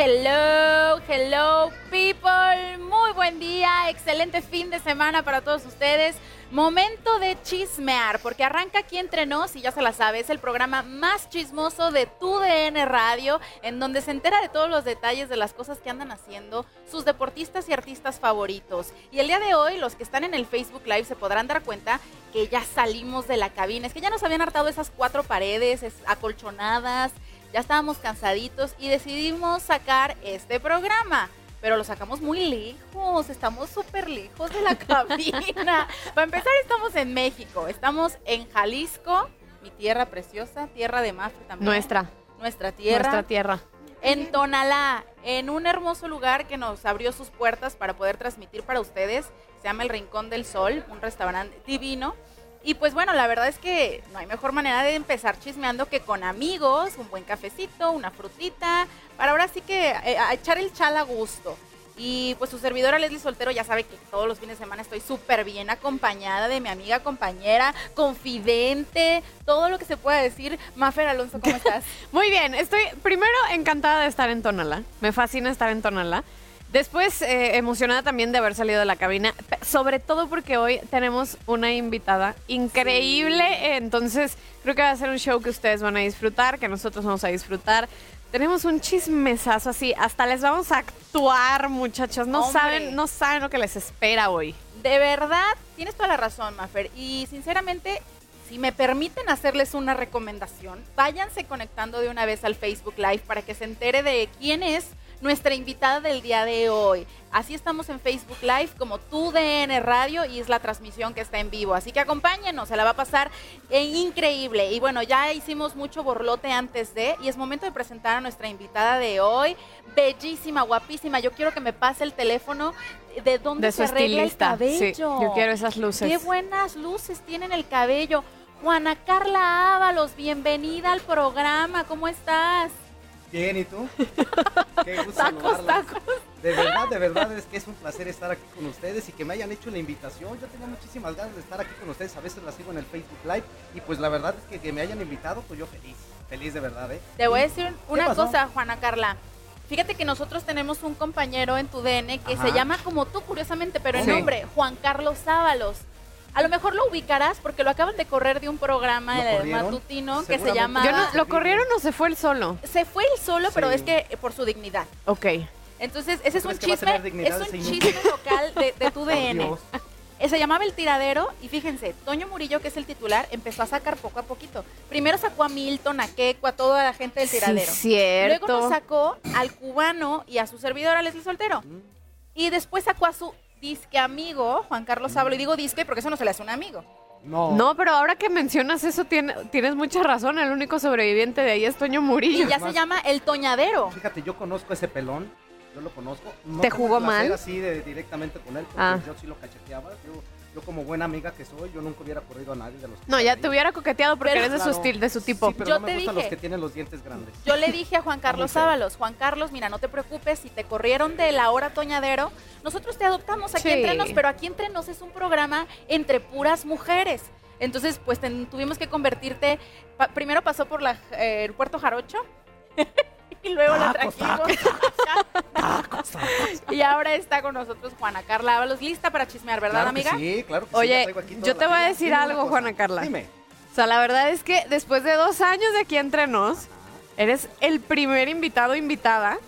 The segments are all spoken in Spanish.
Hello, hello people, muy buen día, excelente fin de semana para todos ustedes. Momento de chismear, porque arranca aquí entre nos y ya se la sabe, es el programa más chismoso de tu DN Radio, en donde se entera de todos los detalles de las cosas que andan haciendo sus deportistas y artistas favoritos. Y el día de hoy, los que están en el Facebook Live se podrán dar cuenta que ya salimos de la cabina, es que ya nos habían hartado esas cuatro paredes es- acolchonadas, ya estábamos cansaditos y decidimos sacar este programa. Pero lo sacamos muy lejos, estamos súper lejos de la cabina. Para empezar, estamos en México, estamos en Jalisco, mi tierra preciosa, tierra de Mafre también. Nuestra. Nuestra tierra. Nuestra tierra. En Tonalá, en un hermoso lugar que nos abrió sus puertas para poder transmitir para ustedes. Se llama El Rincón del Sol, un restaurante divino. Y pues bueno, la verdad es que no hay mejor manera de empezar chismeando que con amigos, un buen cafecito, una frutita, para ahora sí que eh, a echar el chal a gusto. Y pues su servidora Leslie Soltero ya sabe que todos los fines de semana estoy súper bien acompañada de mi amiga, compañera, confidente, todo lo que se pueda decir. Mafer Alonso, ¿cómo estás? Muy bien, estoy primero encantada de estar en Tonalá. Me fascina estar en Tonalá. Después, eh, emocionada también de haber salido de la cabina, sobre todo porque hoy tenemos una invitada increíble. Entonces, creo que va a ser un show que ustedes van a disfrutar, que nosotros vamos a disfrutar. Tenemos un chismesazo así, hasta les vamos a actuar, muchachos. No Hombre. saben, no saben lo que les espera hoy. De verdad, tienes toda la razón, Mafer. Y sinceramente, si me permiten hacerles una recomendación, váyanse conectando de una vez al Facebook Live para que se entere de quién es nuestra invitada del día de hoy. Así estamos en Facebook Live como tu DN Radio y es la transmisión que está en vivo. Así que acompáñenos, se la va a pasar eh, increíble. Y bueno, ya hicimos mucho borlote antes de y es momento de presentar a nuestra invitada de hoy. Bellísima, guapísima. Yo quiero que me pase el teléfono de dónde De se arregla el. Sí, cabello. yo quiero esas luces. Qué buenas luces tiene en el cabello. Juana Carla Ábalos, bienvenida al programa. ¿Cómo estás? Bien, ¿y tú? Qué gusto Tacos. De verdad, de verdad es que es un placer estar aquí con ustedes y que me hayan hecho la invitación. Yo tenía muchísimas ganas de estar aquí con ustedes. A veces las sigo en el Facebook Live y pues la verdad es que que me hayan invitado, pues yo feliz, feliz de verdad, ¿eh? Te voy a decir una cosa, Juana Carla. Fíjate que nosotros tenemos un compañero en tu DN que Ajá. se llama como tú, curiosamente, pero Sí. nombre, Juan Carlos Sábalos. A lo mejor lo ubicarás porque lo acaban de correr de un programa matutino que se llama... Yo no, ¿Lo corrieron o se fue él solo? Se fue él solo, pero es que eh, por su dignidad. Ok. Entonces, ese es ¿Tú un chisme, es un chisme local de, de tu DN. Dios. Eh, Se llamaba El Tiradero y fíjense, Toño Murillo, que es el titular, empezó a sacar poco a poquito. Primero sacó a Milton, a Keco, a toda la gente del Tiradero. Sí, cierto. Luego nos sacó al cubano y a su servidor, a Leslie Soltero. Y después sacó a su disque amigo, Juan Carlos Sábalo. Y digo disque porque eso no se le hace un amigo. No. No, pero ahora que mencionas eso, tiene- tienes mucha razón. El único sobreviviente de ahí es Toño Y Murillo. ya se llama El Toñadero. Fíjate, yo conozco ese pelón. Yo lo conozco. No ¿Te jugó mal? así de, directamente con él, porque Ah. yo sí lo cacheteaba. Yo, yo como buena amiga que soy, yo nunca hubiera corrido a nadie de los que No, ya ahí. te hubiera coqueteado porque Pero- eres de su, de su tipo. Sí, pero Yo no me te gustan dije. los que tienen los dientes grandes. Yo le dije a Juan Carlos feo. Sábalos, Juan Carlos, mira, no te preocupes, si te corrieron de la hora Toñadero, nosotros te adoptamos aquí Sí. entre nos, pero aquí entre nos es un programa entre puras mujeres. Entonces, pues ten- tuvimos que convertirte, pa- primero pasó por la, eh, el puerto Jarocho y luego la Tacos, trajimos y ahora está con nosotros Juana Carla Ábalos, lista para chismear, ¿verdad, Claro que amiga? Sí, claro que sí, Oye, aquí toda yo te voy a decir algo. Juana Carla. Dime. O sea, la verdad es que después de dos años de aquí entre nos, eres el primer invitado o invitada.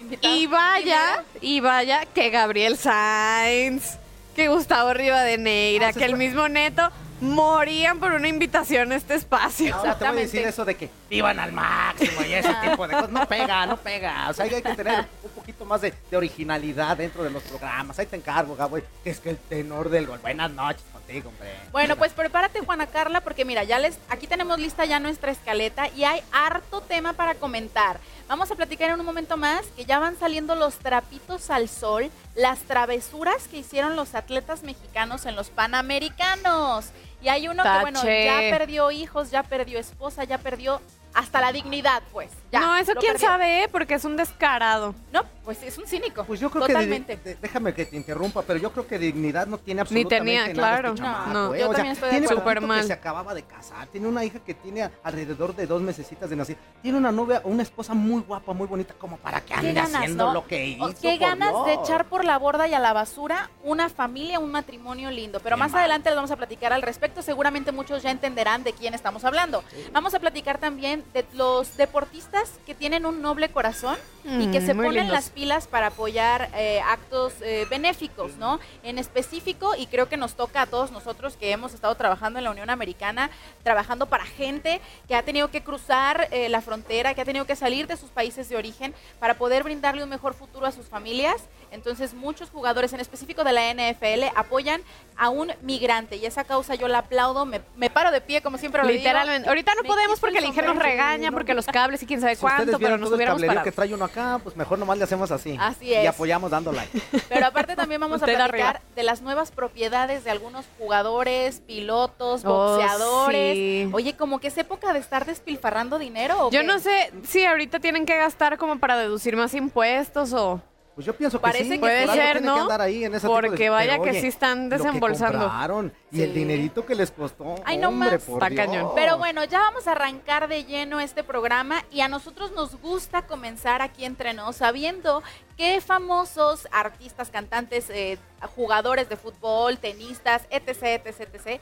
Invitada. Y vaya, y vaya que Gabriel Sainz, que Gustavo Rivadeneira, Ah, que el mismo Neto morían por una invitación a este espacio. Ahora te voy a decir eso de que vivan al máximo y ese tipo de cosas. No pega, no pega. O sea, hay que tener un poquito más de, de originalidad dentro de los programas. Ahí te encargo, Gabo. Que es que el tenor del gol. Buenas noches contigo, hombre. Bueno, pues prepárate, Juana Carla, porque mira, ya les, aquí tenemos lista ya nuestra escaleta y hay harto tema para comentar. Vamos a platicar en un momento más que ya van saliendo los trapitos al sol, las travesuras que hicieron los atletas mexicanos en los Panamericanos. Y hay uno que, bueno, ya perdió hijos, ya perdió esposa, ya perdió hasta la dignidad, pues. Ya, no, eso quién perdió. sabe, ¿eh? porque es un descarado. No, pues es un cínico. Pues yo creo Totalmente. que de- déjame que te interrumpa, pero yo creo que dignidad no tiene absolutamente tenía, nada claro. este No, chamaco, no, ¿eh? yo O sea, también estoy de tiene Súper mal. que se acababa de casar, tiene una hija que tiene alrededor de dos mesecitas de nacer, tiene una novia, una esposa muy guapa, muy bonita, como para que ¿Qué ande ganas, haciendo no? lo que hizo. Qué por ganas de echar por la borda y a la basura una familia, un matrimonio lindo. Pero Qué más mal. adelante les vamos a platicar al respecto. Seguramente muchos ya entenderán de quién estamos hablando. Vamos a platicar también de los deportistas que tienen un noble corazón y que Mm, se ponen lindos. las pilas para apoyar eh, actos eh, benéficos, ¿no? En específico, y creo que nos toca a todos nosotros que hemos estado trabajando en la Unión Americana, trabajando para gente que ha tenido que cruzar eh, la frontera, que ha tenido que salir de sus países de origen para poder brindarle un mejor futuro a sus familias. Entonces, muchos jugadores, en específico de la NFL, apoyan a un migrante y esa causa yo la aplaudo, me, me paro de pie, como siempre lo digo. Literalmente. Ahorita no Me podemos porque el el ingeniero nos regaña, porque los cables y quién sabe Si cuánto, ustedes pero vieron nos todo el hubiéramos cablerío parado. que trae uno acá, pues mejor nomás le hacemos así. Así Y es. apoyamos dando like. Pero aparte también vamos a platicar arriba. de las nuevas propiedades de algunos jugadores, pilotos, Oh, boxeadores. sí. Oye, como que es época de estar despilfarrando dinero. ¿o Yo qué? no sé si ahorita tienen que gastar como para deducir más impuestos o... Pues yo pienso que Parece sí. que Puede por ser, ¿no? que andar ahí en ese tipo de- Porque vaya pero, que oye, sí están lo que desembolsando. compraron y el dinerito que les costó. Ay, no hombre, más. por Está Dios. cañón. Pero bueno, ya vamos a arrancar de lleno este programa y a nosotros nos gusta comenzar aquí entre nos sabiendo qué famosos artistas, cantantes, eh, jugadores de fútbol, tenistas, etc, etc, etc,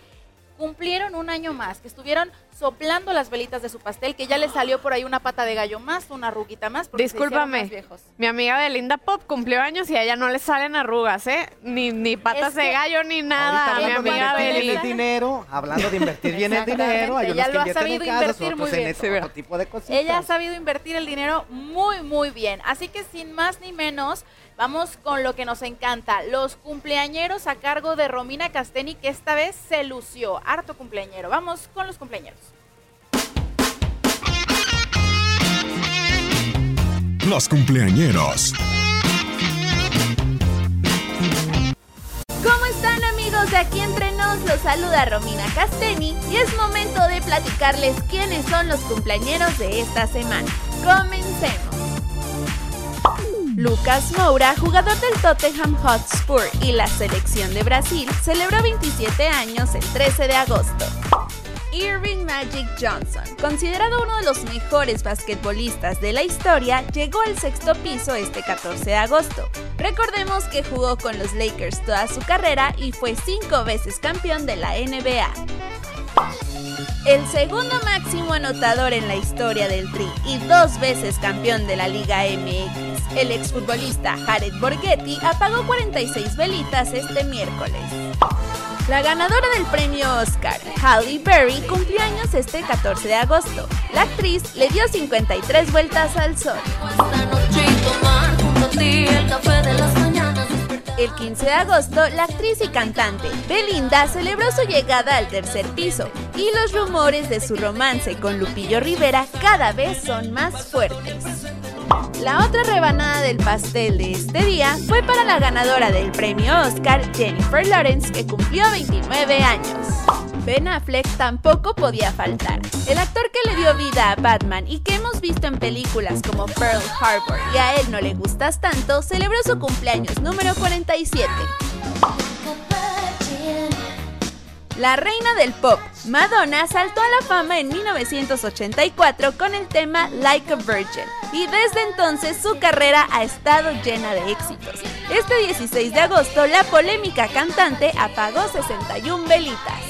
cumplieron un año más, que estuvieron soplando las velitas de su pastel, que ya les salió por ahí una pata de gallo más, una ruguita más, porque se Discúlpame. más viejos. Mi amiga Belinda Pop cumplió años y a ella no le salen arrugas, ¿eh? Ni, ni patas Es de gallo ni nada. Mi hablando de amiga invertir bien Belinda. el dinero, hablando de invertir bien el dinero, hay ella unos que lo ha invierten sabido en casas, invertir otros muy en bien. otro Sí, ¿verdad? tipo de cositas. Ella ha sabido invertir el dinero muy, muy bien. Así que sin más ni menos, vamos con lo que nos encanta. Los cumpleañeros a cargo de Romina Casteni, que esta vez se lució. Harto cumpleañero. Vamos con los cumpleañeros. Los cumpleañeros. ¿Cómo están amigos de aquí entre nos? Los saluda Romina Casteni y es momento de platicarles quiénes son los cumpleañeros de esta semana. Comencemos. Lucas Moura, jugador del Tottenham Hotspur y la selección de Brasil, celebró 27 años el 13 de agosto. Irving Magic Johnson, considerado uno de los mejores basquetbolistas de la historia, llegó al sexto piso este 14 de agosto. Recordemos que jugó con los Lakers toda su carrera y fue cinco veces campeón de la NBA. El segundo máximo anotador en la historia del Tri y dos veces campeón de la Liga MX, el exfutbolista Jared Borghetti apagó 46 velitas este miércoles. La ganadora del premio Oscar, Halle Berry, cumplió años este 14 de agosto. La actriz le dio 53 vueltas al sol. El 15 de agosto, la actriz y cantante Belinda celebró su llegada al tercer piso y los rumores de su romance con Lupillo Rivera cada vez son más fuertes. La otra rebanada del pastel de este día fue para la ganadora del premio Oscar, Jennifer Lawrence, que cumplió 29 años. Ben Affleck tampoco podía faltar. El actor que le dio vida a Batman y que hemos visto en películas como Pearl Harbor y a él no le gustas tanto, celebró su cumpleaños número 47. La reina del pop, Madonna, saltó a la fama en 1984 con el tema Like a Virgin y desde entonces su carrera ha estado llena de éxitos. Este 16 de agosto la polémica cantante apagó 61 velitas.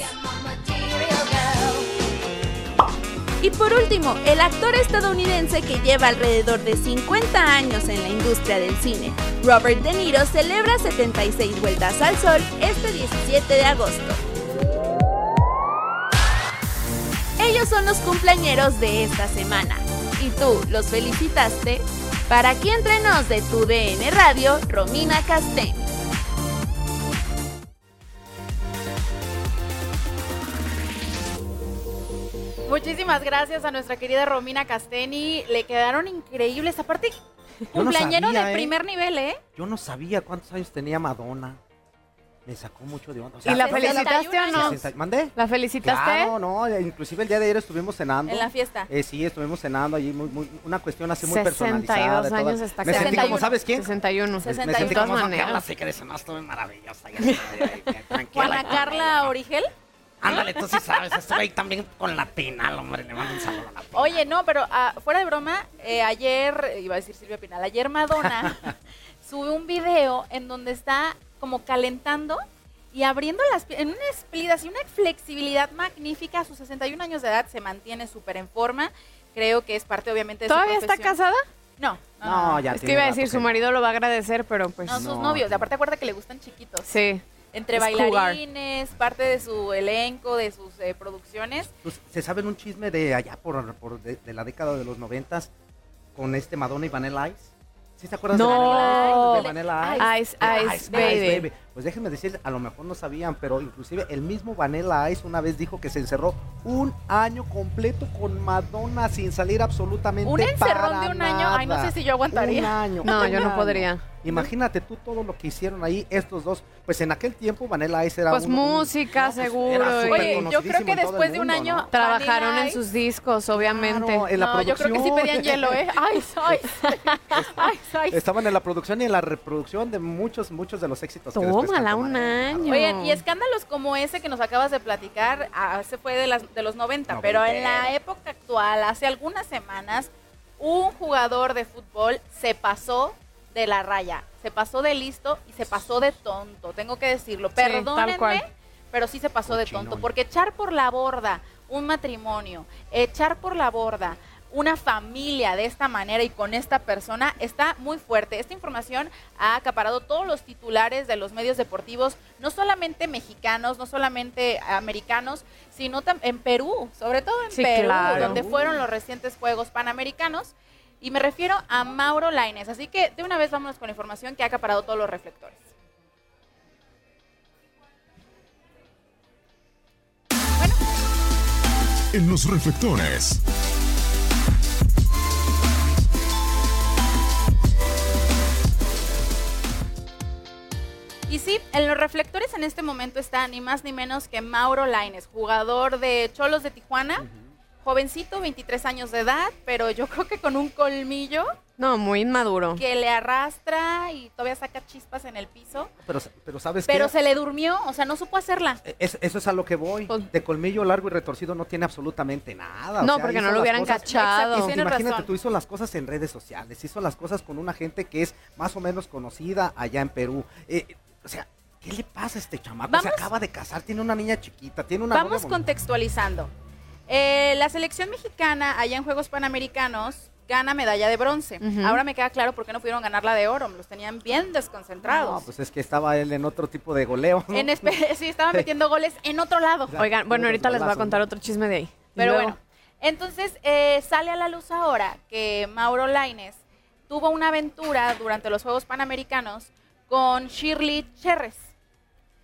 Y por último, el actor estadounidense que lleva alrededor de 50 años en la industria del cine, Robert De Niro, celebra 76 vueltas al sol este 17 de agosto. Ellos son los cumpleañeros de esta semana. ¿Y tú los felicitaste? Para aquí entre nos de tu DN Radio, Romina Castén. Muchísimas gracias a nuestra querida Romina Casteni. Le quedaron increíbles. Aparte, no cumpleañero sabía, de ¿eh? primer nivel, ¿eh? Yo no sabía cuántos años tenía Madonna. Me sacó mucho de onda. O ¿Y la 61 felicitaste o no? ¿Mandé? ¿La felicitaste? Claro, no, inclusive el día de ayer estuvimos cenando. En la fiesta. Eh, sí, estuvimos cenando allí, muy, muy- una cuestión así muy 62 personalizada. de todas- años está Me sentí como, 61. ¿sabes quién? 61. Me- Me, 61. sentí como. Carla maravillosa. ya, ya, ya, ya, tranquila. Juana Carla Origel. Ándale, tú sí sabes, estuve ahí también con la Pinal, hombre, le mando un saludo a la Pinal. Oye, no, pero ah, fuera de broma, eh, ayer, iba a decir Silvia Pinal, ayer Madonna sube un video en donde está como calentando y abriendo las en una splid, y una flexibilidad magnífica. A sus 61 años de edad se mantiene súper en forma. Creo que es parte, obviamente, de ¿Todavía su está casada? No, no, No, no. ya Es que iba a decir, su marido lo va a agradecer, pero pues... No, sus No. novios. Aparte, acuérdate que le gustan chiquitos. Sí. Entre Es bailarines, parte de su elenco, de sus eh, producciones. Pues, ¿Se saben un chisme de allá por, por de, de la década de los noventas con este Madonna y Vanilla Ice? ¿Sí se acuerdan No. de Vanilla Ice? Ice, Ice, baby. Pues déjenme decir, a lo mejor no sabían, pero inclusive el mismo Vanilla Ice una vez dijo que se encerró un año completo con Madonna sin salir absolutamente Un encerrón para de un año. Ay, no sé si yo aguantaría. Un año. No, un yo no podría. Imagínate tú todo lo que hicieron ahí estos dos. Pues en aquel tiempo Vanilla Ice era Pues un- un- música, no, pues, seguro, Oye, yo creo que todo después de un año ¿no? Trabajaron Vanilla en sus discos, obviamente. Claro, en la no, yo creo que sí producción. pedían hielo, ¿eh? Ay, ay, ay, ay. Estaban en la producción y en la reproducción de muchos, muchos de los éxitos. que después Tómala un año. Oigan, y escándalos como ese que nos acabas de platicar, ese fue de, las, de los 90, pero en la época actual, hace algunas semanas, un jugador de fútbol se pasó de la raya, se pasó de listo y se pasó de tonto, tengo que decirlo. tal Perdónenme, cual. pero sí se pasó de tonto, porque echar por la borda un matrimonio, echar por la borda una familia de esta manera y con esta persona está muy fuerte. Esta información ha acaparado todos los titulares de los medios deportivos, no solamente mexicanos, no solamente americanos, sino en Perú, sobre todo en Sí, Perú, claro. donde fueron los recientes Juegos Panamericanos. Y me refiero a Mauro Laines. Así que de una vez vámonos con la información que ha acaparado todos los reflectores. En los reflectores. Y sí, en los reflectores en este momento está ni más ni menos que Mauro Laines, jugador de Cholos de Tijuana, jovencito, 23 años de edad, pero yo creo que con un colmillo No, muy inmaduro. que le arrastra y todavía saca chispas en el piso. Pero, pero ¿sabes Pero qué? se le durmió, o sea, no supo hacerla. Es- eso es a lo que voy. Pues De colmillo largo y retorcido no tiene absolutamente nada. o No, sea, porque no lo hubieran cosas- cachado. Exacto, Imagínate, razón. tú hizo las cosas en redes sociales, hizo las cosas con una gente que es más o menos conocida allá en Perú. Eh, o sea, ¿qué le pasa a este chamaco? Se acaba de casar, tiene una niña chiquita, tiene una Vamos contextualizando. Eh, la selección mexicana allá en Juegos Panamericanos gana medalla de bronce. Ahora me queda claro por qué no pudieron ganar la de oro. Los tenían bien desconcentrados. No, pues es que estaba él en otro tipo de goleo. ¿no? En sí, estaban metiendo goles en otro lado. Oigan, bueno, ahorita les voy a contar otro chisme de ahí. Pero luego- bueno, entonces eh, sale a la luz ahora que Mauro Laines tuvo una aventura durante los Juegos Panamericanos con Shirley Cherres.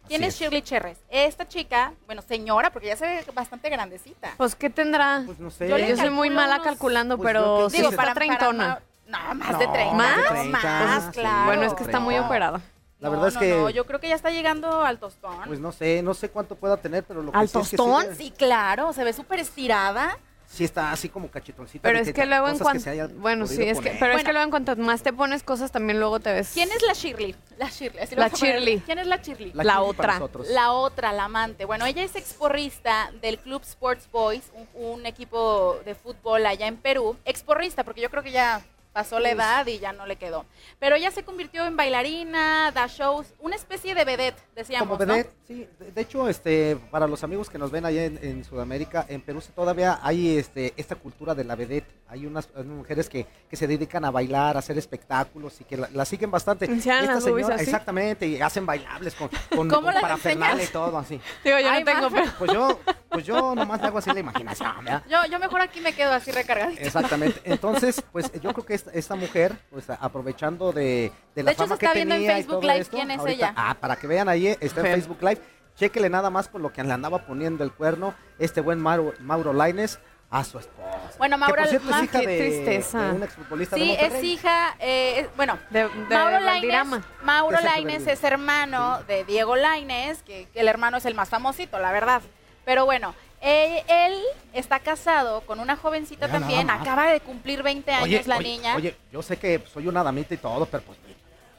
¿Quién es es. Shirley Cherres? Esta chica, bueno, señora, porque ya se ve bastante grandecita. Pues, ¿qué tendrá? Pues no Yo, sé. soy muy mala unos- calculando, Pues yo pero sí está para- para treintona. No, más de No, 30. más de Más, 30, más, sí. claro. Bueno, es que está muy 30. operada. La No, verdad es que, no, yo creo que ya está llegando al tostón. pues no sé, no sé cuánto pueda tener, pero lo que ¿Al sí es que tostón? sí, Sí, claro, se ve súper estirada. Sí está así como cachetoncita. Pero es que luego en cuanto... Bueno, sí, es que, poner. pero es que luego en cuanto más te pones cosas, también luego te ves... ¿Quién es la Shirley? La Shirley. así La. Shirley. ¿Quién es la Shirley? La La Shirley para otra. La otra, la amante. Bueno, ella es exporrista del Club Sports Boys, un, un equipo de fútbol allá en Perú. Exporrista, porque yo creo que ya pasó la edad y ya no le quedó. Pero ella se convirtió en bailarina, da shows, una especie de vedette, decíamos, Como vedette, sí. De, de hecho, este, para los amigos que nos ven allá en, en Sudamérica, en Perú sí todavía hay este, esta cultura de la vedette. Hay unas, mujeres que, que se dedican a bailar, a hacer espectáculos y que la, la siguen bastante. Esta señora- exactamente, y hacen bailables con, con, ¿Cómo con parafernalia y todo así. Digo, yo Ay, no tengo... pero- Pues yo, pues yo nomás me hago así la imaginación. Yo, yo mejor aquí me quedo así recargadita. Exactamente. Entonces, pues yo creo que esta, esta mujer, pues aprovechando de, de la De hecho, fama se está que viendo en y Facebook todo Live esto, quién es ahorita- ella. Ah, para que vean ahí, está en. Facebook Live. Chéquele nada más por lo que le andaba poniendo el cuerno este buen Mauro, Mauro Laines a su esposa. Bueno, que Mauro por cierto es Ma- hija qué de, tristeza. de un exfutbolista de Sí, Monterrey. es hija, eh, es- bueno, De, de Mauro Lainez, Valdirama. Mauro Sergio Lainez Valdirama. es hermano de Diego Lainez, que, que el hermano es el más famosito, la verdad. Pero bueno, él está casado con una jovencita Mira, también, acaba de cumplir 20 años Oye, la oye, niña. Oye, yo sé que soy una damita y todo, pero pues...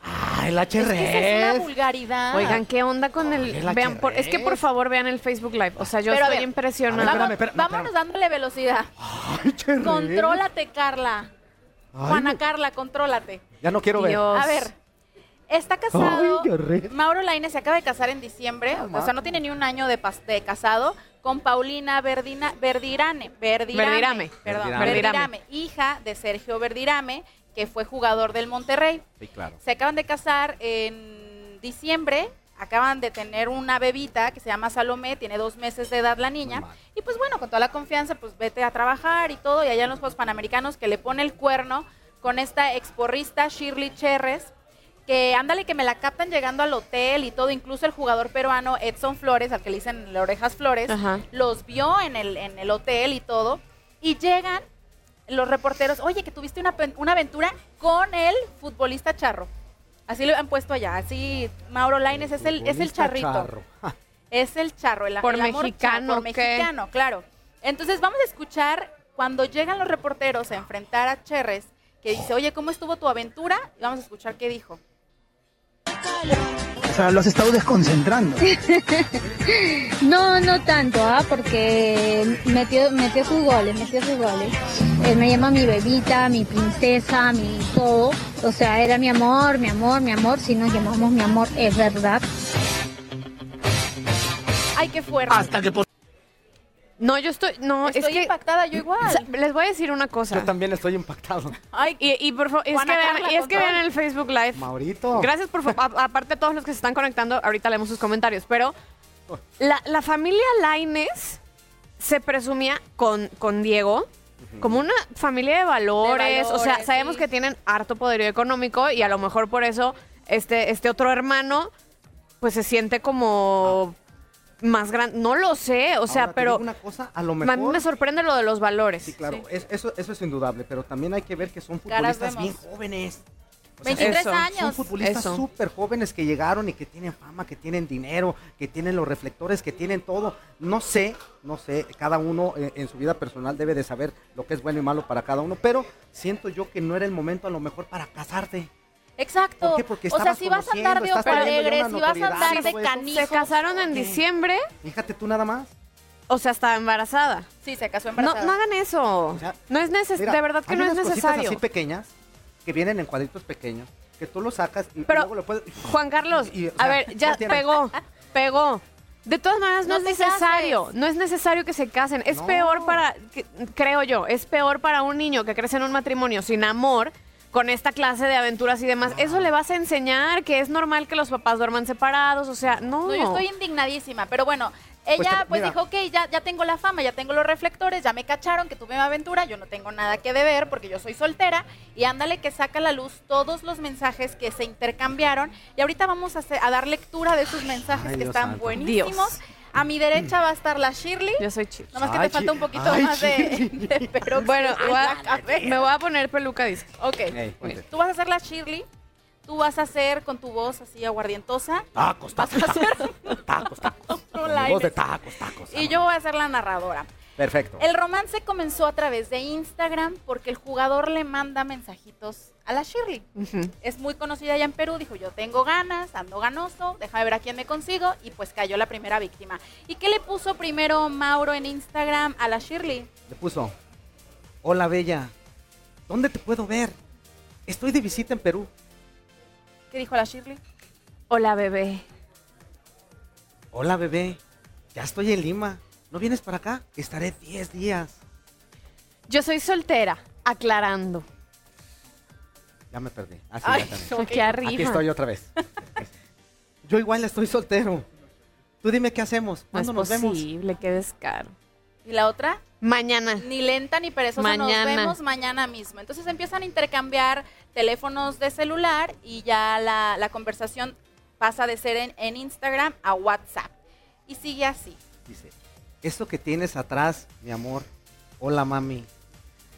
¡Ay, la es que esa es cherrez! una vulgaridad. Oigan, ¿qué onda con el...? Vean, por- es que por favor vean el Facebook Live. O sea, yo Pero estoy ver, impresionada. A ver, Vamos- espérame, espérame, vámonos dándole velocidad. ¡Ay! Contrólate, Carla. Ay, Juana Carla, contrólate. Ya no quiero ver. Dios. A ver, está casado. Ay. Mauro Lainez se acaba de casar en diciembre, o sea, no tiene ni un año de, de casado, con Paulina Verdina, Verdirane, Verdirame, Verdirame. perdón, Verdirame. Verdirame, hija de Sergio Verdirame, que fue jugador del Monterrey. Sí, claro. Se acaban de casar en diciembre, acaban de tener una bebita que se llama Salomé, tiene dos meses de edad la niña, y pues bueno, con toda la confianza, pues vete a trabajar y todo, y allá en los Juegos Panamericanos que le pone el cuerno con esta exporrista Shirley Cherres, que ándale que me la captan llegando al hotel y todo, incluso el jugador peruano Edson Flores, al que le dicen le orejas Flores, Ajá. los vio en el, en el hotel y todo, y llegan los reporteros, oye, que tuviste una, una aventura con el futbolista charro. Así lo han puesto allá, así Mauro Laines es el, es el charrito. charro. Es el charro, el, Por el amor mexicano, charro, por ¿qué? mexicano, claro. Entonces vamos a escuchar cuando llegan los reporteros a enfrentar a Cherres, que dice, oye, ¿cómo estuvo tu aventura? Y vamos a escuchar qué dijo. O sea, lo has estado desconcentrando. No, no tanto, ¿ah? porque metió, metió sus goles, metió sus goles. Él me llama mi bebita, mi princesa, mi todo. O sea, era mi amor, mi amor, mi amor. Si nos llamamos mi amor, es verdad. Ay, qué fuerte. Hasta que por... No, yo estoy... No, Estoy es que... impactada, yo igual. o sea, les voy a decir una cosa. Yo también estoy impactado. Ay, Y, y por favor, es que vean, y es que vean el Facebook Live. Maurito. Gracias por fa- a- aparte de todos los que se están conectando, ahorita leemos sus comentarios, pero la, la familia Laines se presumía con, con Diego como una familia de valores, De o sea, sabemos sí. que tienen harto poderío económico y a lo mejor por eso este, este otro hermano pues se siente como más grande, no lo sé, o sea, Ahora, pero digo una cosa, a lo a mí me sorprende lo de los valores. Sí, claro, Sí. es- eso, eso es indudable, pero también hay que ver que son futbolistas bien jóvenes. O 23 son- años. Son futbolistas súper jóvenes que llegaron y que tienen fama, que tienen dinero, que tienen los reflectores, que tienen todo. No sé, no sé, cada uno eh, en su vida personal debe de saber lo que es bueno y malo para cada uno, pero siento yo que no era el momento a lo mejor para casarte. Exacto. ¿Por qué? Porque o sea, si vas a andar de conociendo, ojo estás teniendo alegre, ya una si vas a andar de canijos. Se casaron en diciembre, Fíjate tú nada más. o sea, estaba embarazada. Sí, se casó No, embarazada. no hagan eso. sea, no es necesario. De verdad que hay no es necesario. así pequeñas que vienen en cuadritos pequeños, que tú los sacas y Pero, luego lo puedes... Juan Carlos, Y, o a ver, ya pegó, pegó. De todas maneras, no, No es necesario, cases. no es necesario que se casen. Es No. peor para, que- creo yo, es peor para un niño que crece en un matrimonio sin amor, con esta clase de aventuras y demás. Eso le vas a enseñar que es normal que los papás duerman separados, o sea, no. No, yo estoy indignadísima, pero bueno, ella te- pues, dijo, ok, ya, ya tengo la fama, ya tengo los reflectores, ya me cacharon que tuve mi aventura, yo no tengo nada que deber porque yo soy soltera y ándale que saca a la luz todos los mensajes que se intercambiaron y ahorita vamos a, hacer- a dar lectura de esos mensajes Ay, que Dios están santo. buenísimos. Dios. A mi derecha va a estar la Shirley. Yo soy chido. Nomás que te falta un poquito ay, más de, Shirley. de peróxido Bueno, a- me voy a poner peluca disco. Ok, tú vas a hacer la Shirley, tú vas a hacer con tu voz así aguardientosa. Tacos, Vas tacos, a hacer tacos, tacos. voz de tacos, tacos. Y yo voy a ser la narradora. Perfecto. El romance comenzó a través de Instagram porque el jugador le manda mensajitos a la Shirley. Es muy conocida allá en Perú, dijo yo tengo ganas, ando ganoso, déjame ver a quién me consigo y pues cayó la primera víctima. ¿Y qué le puso primero Mauro en Instagram a la Shirley? Le puso, hola Bella, ¿dónde te puedo ver? Estoy de visita en Perú. ¿Qué dijo la Shirley? Hola, bebé. Hola bebé, ya estoy en Lima. ¿No vienes para acá? Estaré 10 días. Yo soy soltera, aclarando. Ya me perdí. Así Ay, ya arriba. Aquí estoy otra vez. Yo igual estoy soltero. Tú dime qué hacemos. No es ¿Cuándo nos vemos? posible, qué descaro. ¿Y la otra? Mañana. Ni lenta ni perezosa, Mañana. nos vemos mañana mismo. Entonces empiezan a intercambiar teléfonos de celular y ya la, la conversación pasa de ser en, en Instagram a WhatsApp. Y sigue así. Dice, esto que tienes atrás, mi amor. Hola mami.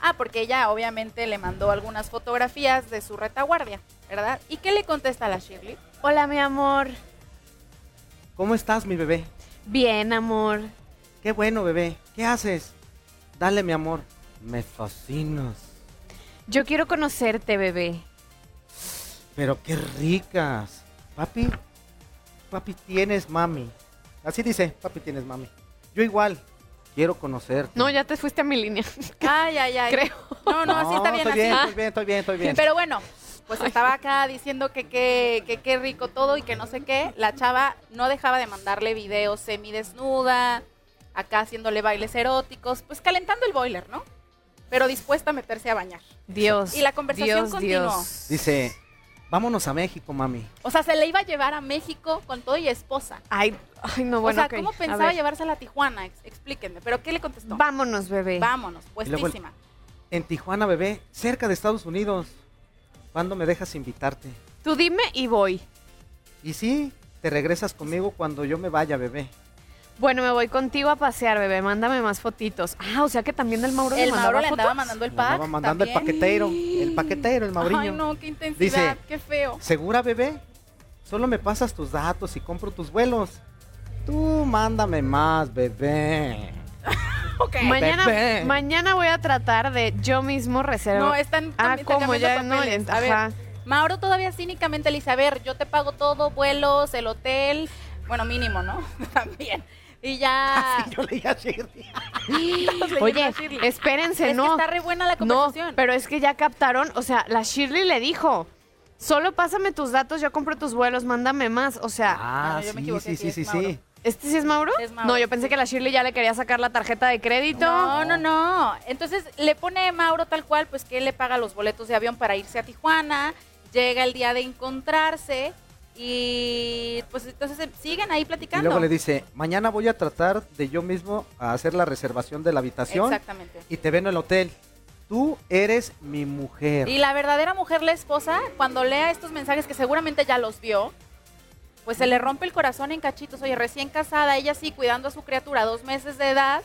Ah, porque ella obviamente le mandó algunas fotografías de su retaguardia, ¿verdad? ¿Y qué le contesta a la Shirley? Hola, mi amor. ¿Cómo estás, mi bebé? Bien, amor. Qué bueno, bebé. ¿Qué haces? Dale, mi amor. Me fascinas. Yo quiero conocerte, bebé. Pero qué ricas. Papi, papi tienes mami. Así dice, papi tienes mami. Yo igual, quiero conocerte. No, ya te fuiste a mi línea. Ay, ay, ay. Creo. No, no, así está bien, estoy así. bien, estoy bien, estoy bien, estoy bien. Pero bueno, pues estaba acá diciendo que qué que, qué rico todo y que no sé qué. La chava no dejaba de mandarle videos semidesnuda, acá haciéndole bailes eróticos, pues calentando el boiler, ¿no? Pero dispuesta a meterse a bañar. Dios. Y la conversación Dios, continuó. Dios. Dice, vámonos a México, mami. O sea, se le iba a llevar a México con todo y esposa. Ay, ay, no, bueno, o sea. ¿cómo pensaba llevársela a Tijuana? Ex- explíquenme. ¿Pero qué le contestó? Vámonos, bebé. Vámonos, puestísima. En Tijuana, bebé, cerca de Estados Unidos. ¿Cuándo me dejas invitarte? Tú dime y voy. Y sí, te regresas conmigo cuando yo me vaya, bebé. Bueno, me voy contigo a pasear, bebé. Mándame más fotitos. Ah, o sea que también el Mauro El le mandaba Mauro le andaba fotos? mandando el Me pack. andaba mandando el paquetero, el paquetero, el Mauriño. Ay, no, qué intensidad, Dice, qué feo. ¿Segura, bebé? Solo me pasas tus datos y compro tus vuelos. Tú mándame más, bebé. Ok. Mañana, Bebé. mañana voy a tratar de yo mismo reservar. No, están Ah, intercambiando Ya no. A ver, ajá. Mauro todavía cínicamente le dice, a ver, yo te pago todo, vuelos, el hotel, bueno, mínimo, ¿no? También. Y ya... Yo leía Oye, a Shirley. espérense, Es que no. está re buena la No, conversación. pero es que ya captaron, o sea, la Shirley le dijo, solo pásame tus datos, yo compro tus vuelos, mándame más. O sea, Ah, no, yo me sí, equivoqué, sí, sí, sí, sí. ¿Este sí es Mauro? Es Mauro, No, yo pensé que la Shirley ya le quería sacar la tarjeta de crédito. No, no, no. Entonces le pone Mauro tal cual, pues que él le paga los boletos de avión para irse a Tijuana. Llega el día de encontrarse y pues entonces eh, siguen ahí Y platicando. luego le dice, mañana voy a tratar de yo mismo a hacer la reservación de la habitación Exactamente. y te ven en el hotel. Tú eres mi mujer. Y la verdadera mujer, la esposa, cuando lea estos mensajes que seguramente ya los vio, pues se le rompe el corazón en cachitos. Oye, recién casada, ella sí, cuidando a su criatura, dos meses de edad,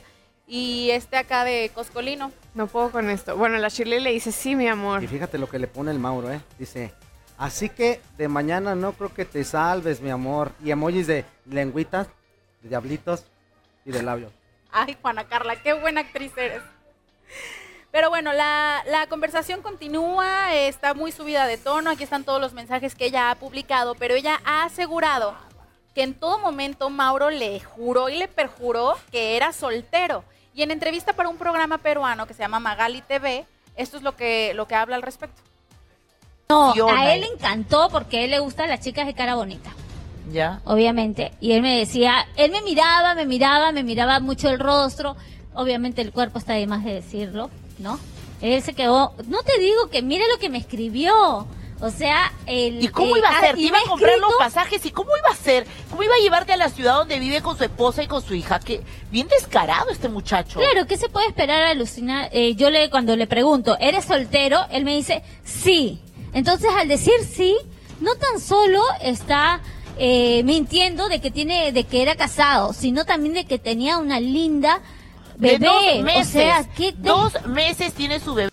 y este acá de Coscolino. No puedo con esto. Bueno, la Shirley le dice, sí, mi amor. Y fíjate lo que le pone el Mauro, ¿eh? Dice, Así que de mañana no creo que te salves, mi amor. Y emojis de lengüitas, de diablitos y de labios. Ay, Juana Carla, qué buena actriz eres. Pero bueno, la, la conversación continúa, está muy subida de tono, aquí están todos los mensajes que ella ha publicado, pero ella ha asegurado que en todo momento Mauro le juró y le perjuró que era soltero. Y en entrevista para un programa peruano que se llama Magali TV, esto es lo que, lo que habla al respecto. No, a él le encantó porque a él le gustan las chicas de cara bonita. Ya. Obviamente. Y él me decía, él me miraba, me miraba, me miraba mucho el rostro. Obviamente el cuerpo está de más de decirlo, ¿no? Él se quedó, no te digo que mire lo que me escribió. O sea, el... ¿Y cómo iba a ser? ¿Te y iba a comprar los pasajes? ¿Y cómo iba a ser? ¿Cómo iba a llevarte a la ciudad donde vive con su esposa y con su hija? Que bien descarado este muchacho. Claro, ¿qué se puede esperar alucinar? Eh, yo le cuando le pregunto, ¿eres soltero? Él me dice, sí. Entonces, al decir sí, no tan solo está eh, mintiendo de que tiene, de que era casado, sino también de que tenía una linda De bebé. dos meses. O sea, ¿qué te- Dos meses tiene su bebé.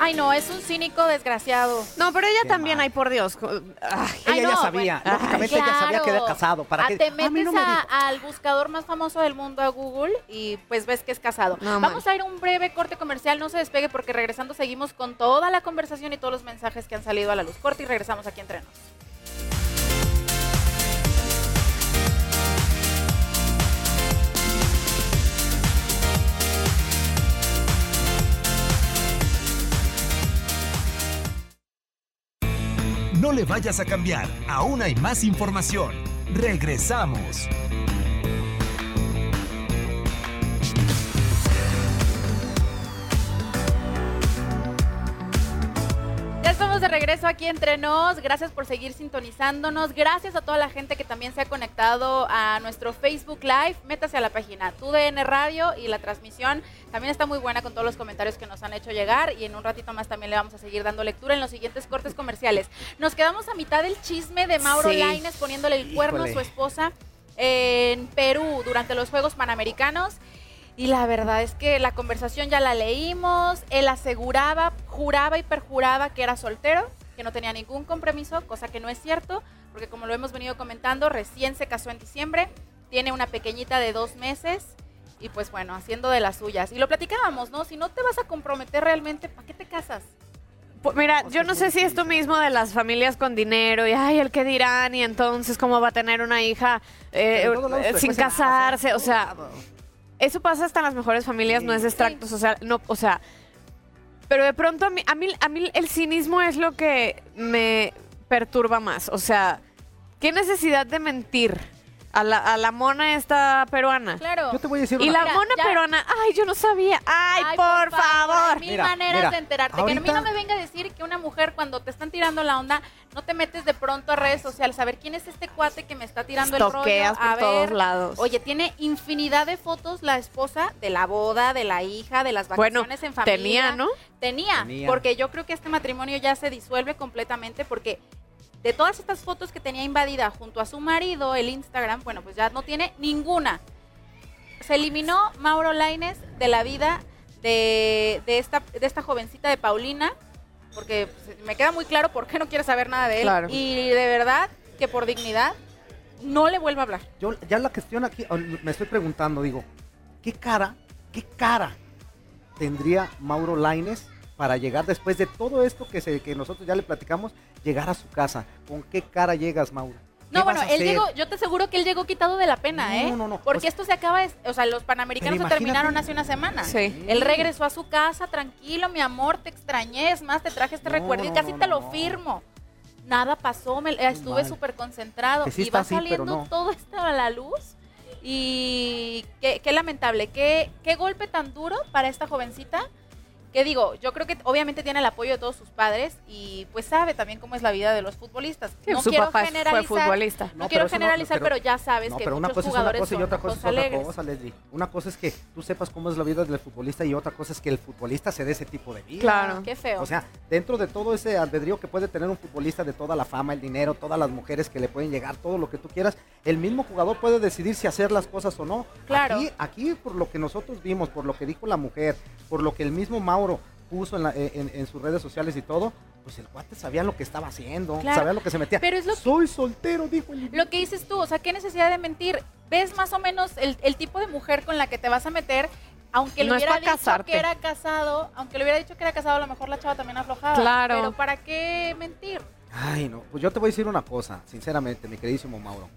Ay, no, es un cínico desgraciado. No, pero ella también, ay, por Dios. Ay, Ella ya no, sabía, bueno. lógicamente ella sabía que era Claro. casado. ¿Para Ah, qué? te A mí metes no me a- dijo. al buscador más famoso del mundo, a Google, y pues ves que es casado. No, Vamos a ir a un breve corte comercial, no se despegue porque regresando seguimos con toda la conversación y todos los mensajes que han salido a la luz. Corte y regresamos aquí entre nos. No le vayas a cambiar, aún hay más información. Regresamos. Estamos de regreso aquí entre nos. Gracias por seguir sintonizándonos. Gracias a toda la gente que también se ha conectado a nuestro Facebook Live. Métase a la página TUDN Radio y la transmisión también está muy buena con todos los comentarios que nos han hecho llegar. Y en un ratito más también le vamos a seguir dando lectura en los siguientes cortes comerciales. Nos quedamos a mitad del chisme de Mauro Sí. Laines poniéndole el cuerno a su esposa en Perú durante los Juegos Panamericanos. Y la verdad es que la conversación ya la leímos. Él aseguraba, juraba y perjuraba que era soltero, que no tenía ningún compromiso, cosa que no es cierto, porque como lo hemos venido comentando, recién se casó en diciembre, tiene una pequeñita de dos meses y pues bueno, haciendo de las suyas. Y lo platicábamos, ¿no? Si no te vas a comprometer realmente, ¿para qué te casas? Pues mira, yo no sé si esto mismo de las familias con dinero y ay, el que dirán y entonces cómo va a tener una hija eh, sin casarse, o sea, eso pasa hasta en las mejores familias, no es extractos, o sea, no, o sea, pero de pronto a mí, a mí, a mí el cinismo es lo que me perturba más, o sea, ¿qué necesidad de mentir? A la, a la mona esta peruana. Claro. Yo te voy a decir Y una la Mira, mona ya- peruana, ay, yo no sabía. Ay, Ay, por, favor. Mil Mira, maneras mira, de enterarte. Que a mí no me venga a decir que una mujer cuando te están tirando la onda, no te metes de pronto a redes sociales a ver quién es este cuate que me está tirando el rollo. Por A todos ver. lados. Oye, tiene infinidad de fotos la esposa de la boda, de la hija, de las Bueno, vacaciones en familia. tenía, ¿no? Tenía, Tenía. porque yo creo que este matrimonio ya se disuelve completamente porque de todas estas fotos que tenía invadida junto a su marido, el Instagram, bueno, pues ya no tiene ninguna. Se eliminó Mauro Laines de la vida de, de esta, de esta jovencita de Paulina, porque me queda muy claro por qué no quiere saber nada de él. Claro. Y de verdad que por dignidad no le vuelvo a hablar. Yo ya la cuestión aquí, me estoy preguntando, digo, ¿qué cara, qué cara tendría Mauro Laines para llegar después de todo esto que, se, que nosotros ya le platicamos, llegar a su casa? ¿Con qué cara llegas, Mauro? ¿Qué No, bueno, él llegó, yo te aseguro que él llegó quitado de la pena, No, ¿eh? no, no, Porque o sea- esto se acaba, o sea, los panamericanos se terminaron hace una semana. Sí. Él regresó a su casa, tranquilo, mi amor, te extrañé, es más, te traje este No, recuerdo y no, casi no, te no, lo no. firmo. Nada pasó, me, estuve mal. súper concentrado sí y va así, saliendo no. todo esto a la luz. Y qué, qué lamentable, qué, qué golpe tan duro para esta jovencita. Que digo, yo creo que obviamente tiene el apoyo de todos sus padres y pues sabe también cómo es la vida de los futbolistas. Sí, no su quiero papá fue generalizar, futbolista. No, No, quiero pero eso no- generalizar, pero- pero, ya sabes No, que pero una muchos cosa es una jugadores cosa y son otra cosa es otra cosa, Leslie. Una cosa es que tú sepas cómo es la vida del futbolista y otra cosa es que el futbolista se dé ese tipo de vida. Claro. Qué feo. O sea, dentro de todo ese albedrío que puede tener un futbolista de toda la fama, el dinero, todas las mujeres que le pueden llegar, todo lo que tú quieras, el mismo jugador puede decidir si hacer las cosas o no. Claro. Aquí, aquí por lo que nosotros vimos, por lo que dijo la mujer, por lo que el mismo Mauro puso en, la- en- en sus redes sociales y todo, pues el cuate sabía lo que estaba haciendo, Claro. sabía lo que se metía. Pero es lo Soy soltero, dijo el Lo que dices tú, o sea, ¿qué necesidad de mentir? Ves más o menos el, el tipo de mujer con la que te vas a meter, aunque le No es hubiera dicho casarte. que era casado, aunque le hubiera dicho que era casado, a lo mejor la chava también aflojaba. Claro. Pero ¿para qué mentir? Ay, no, pues yo te voy a decir una cosa, sinceramente, mi queridísimo Mauro.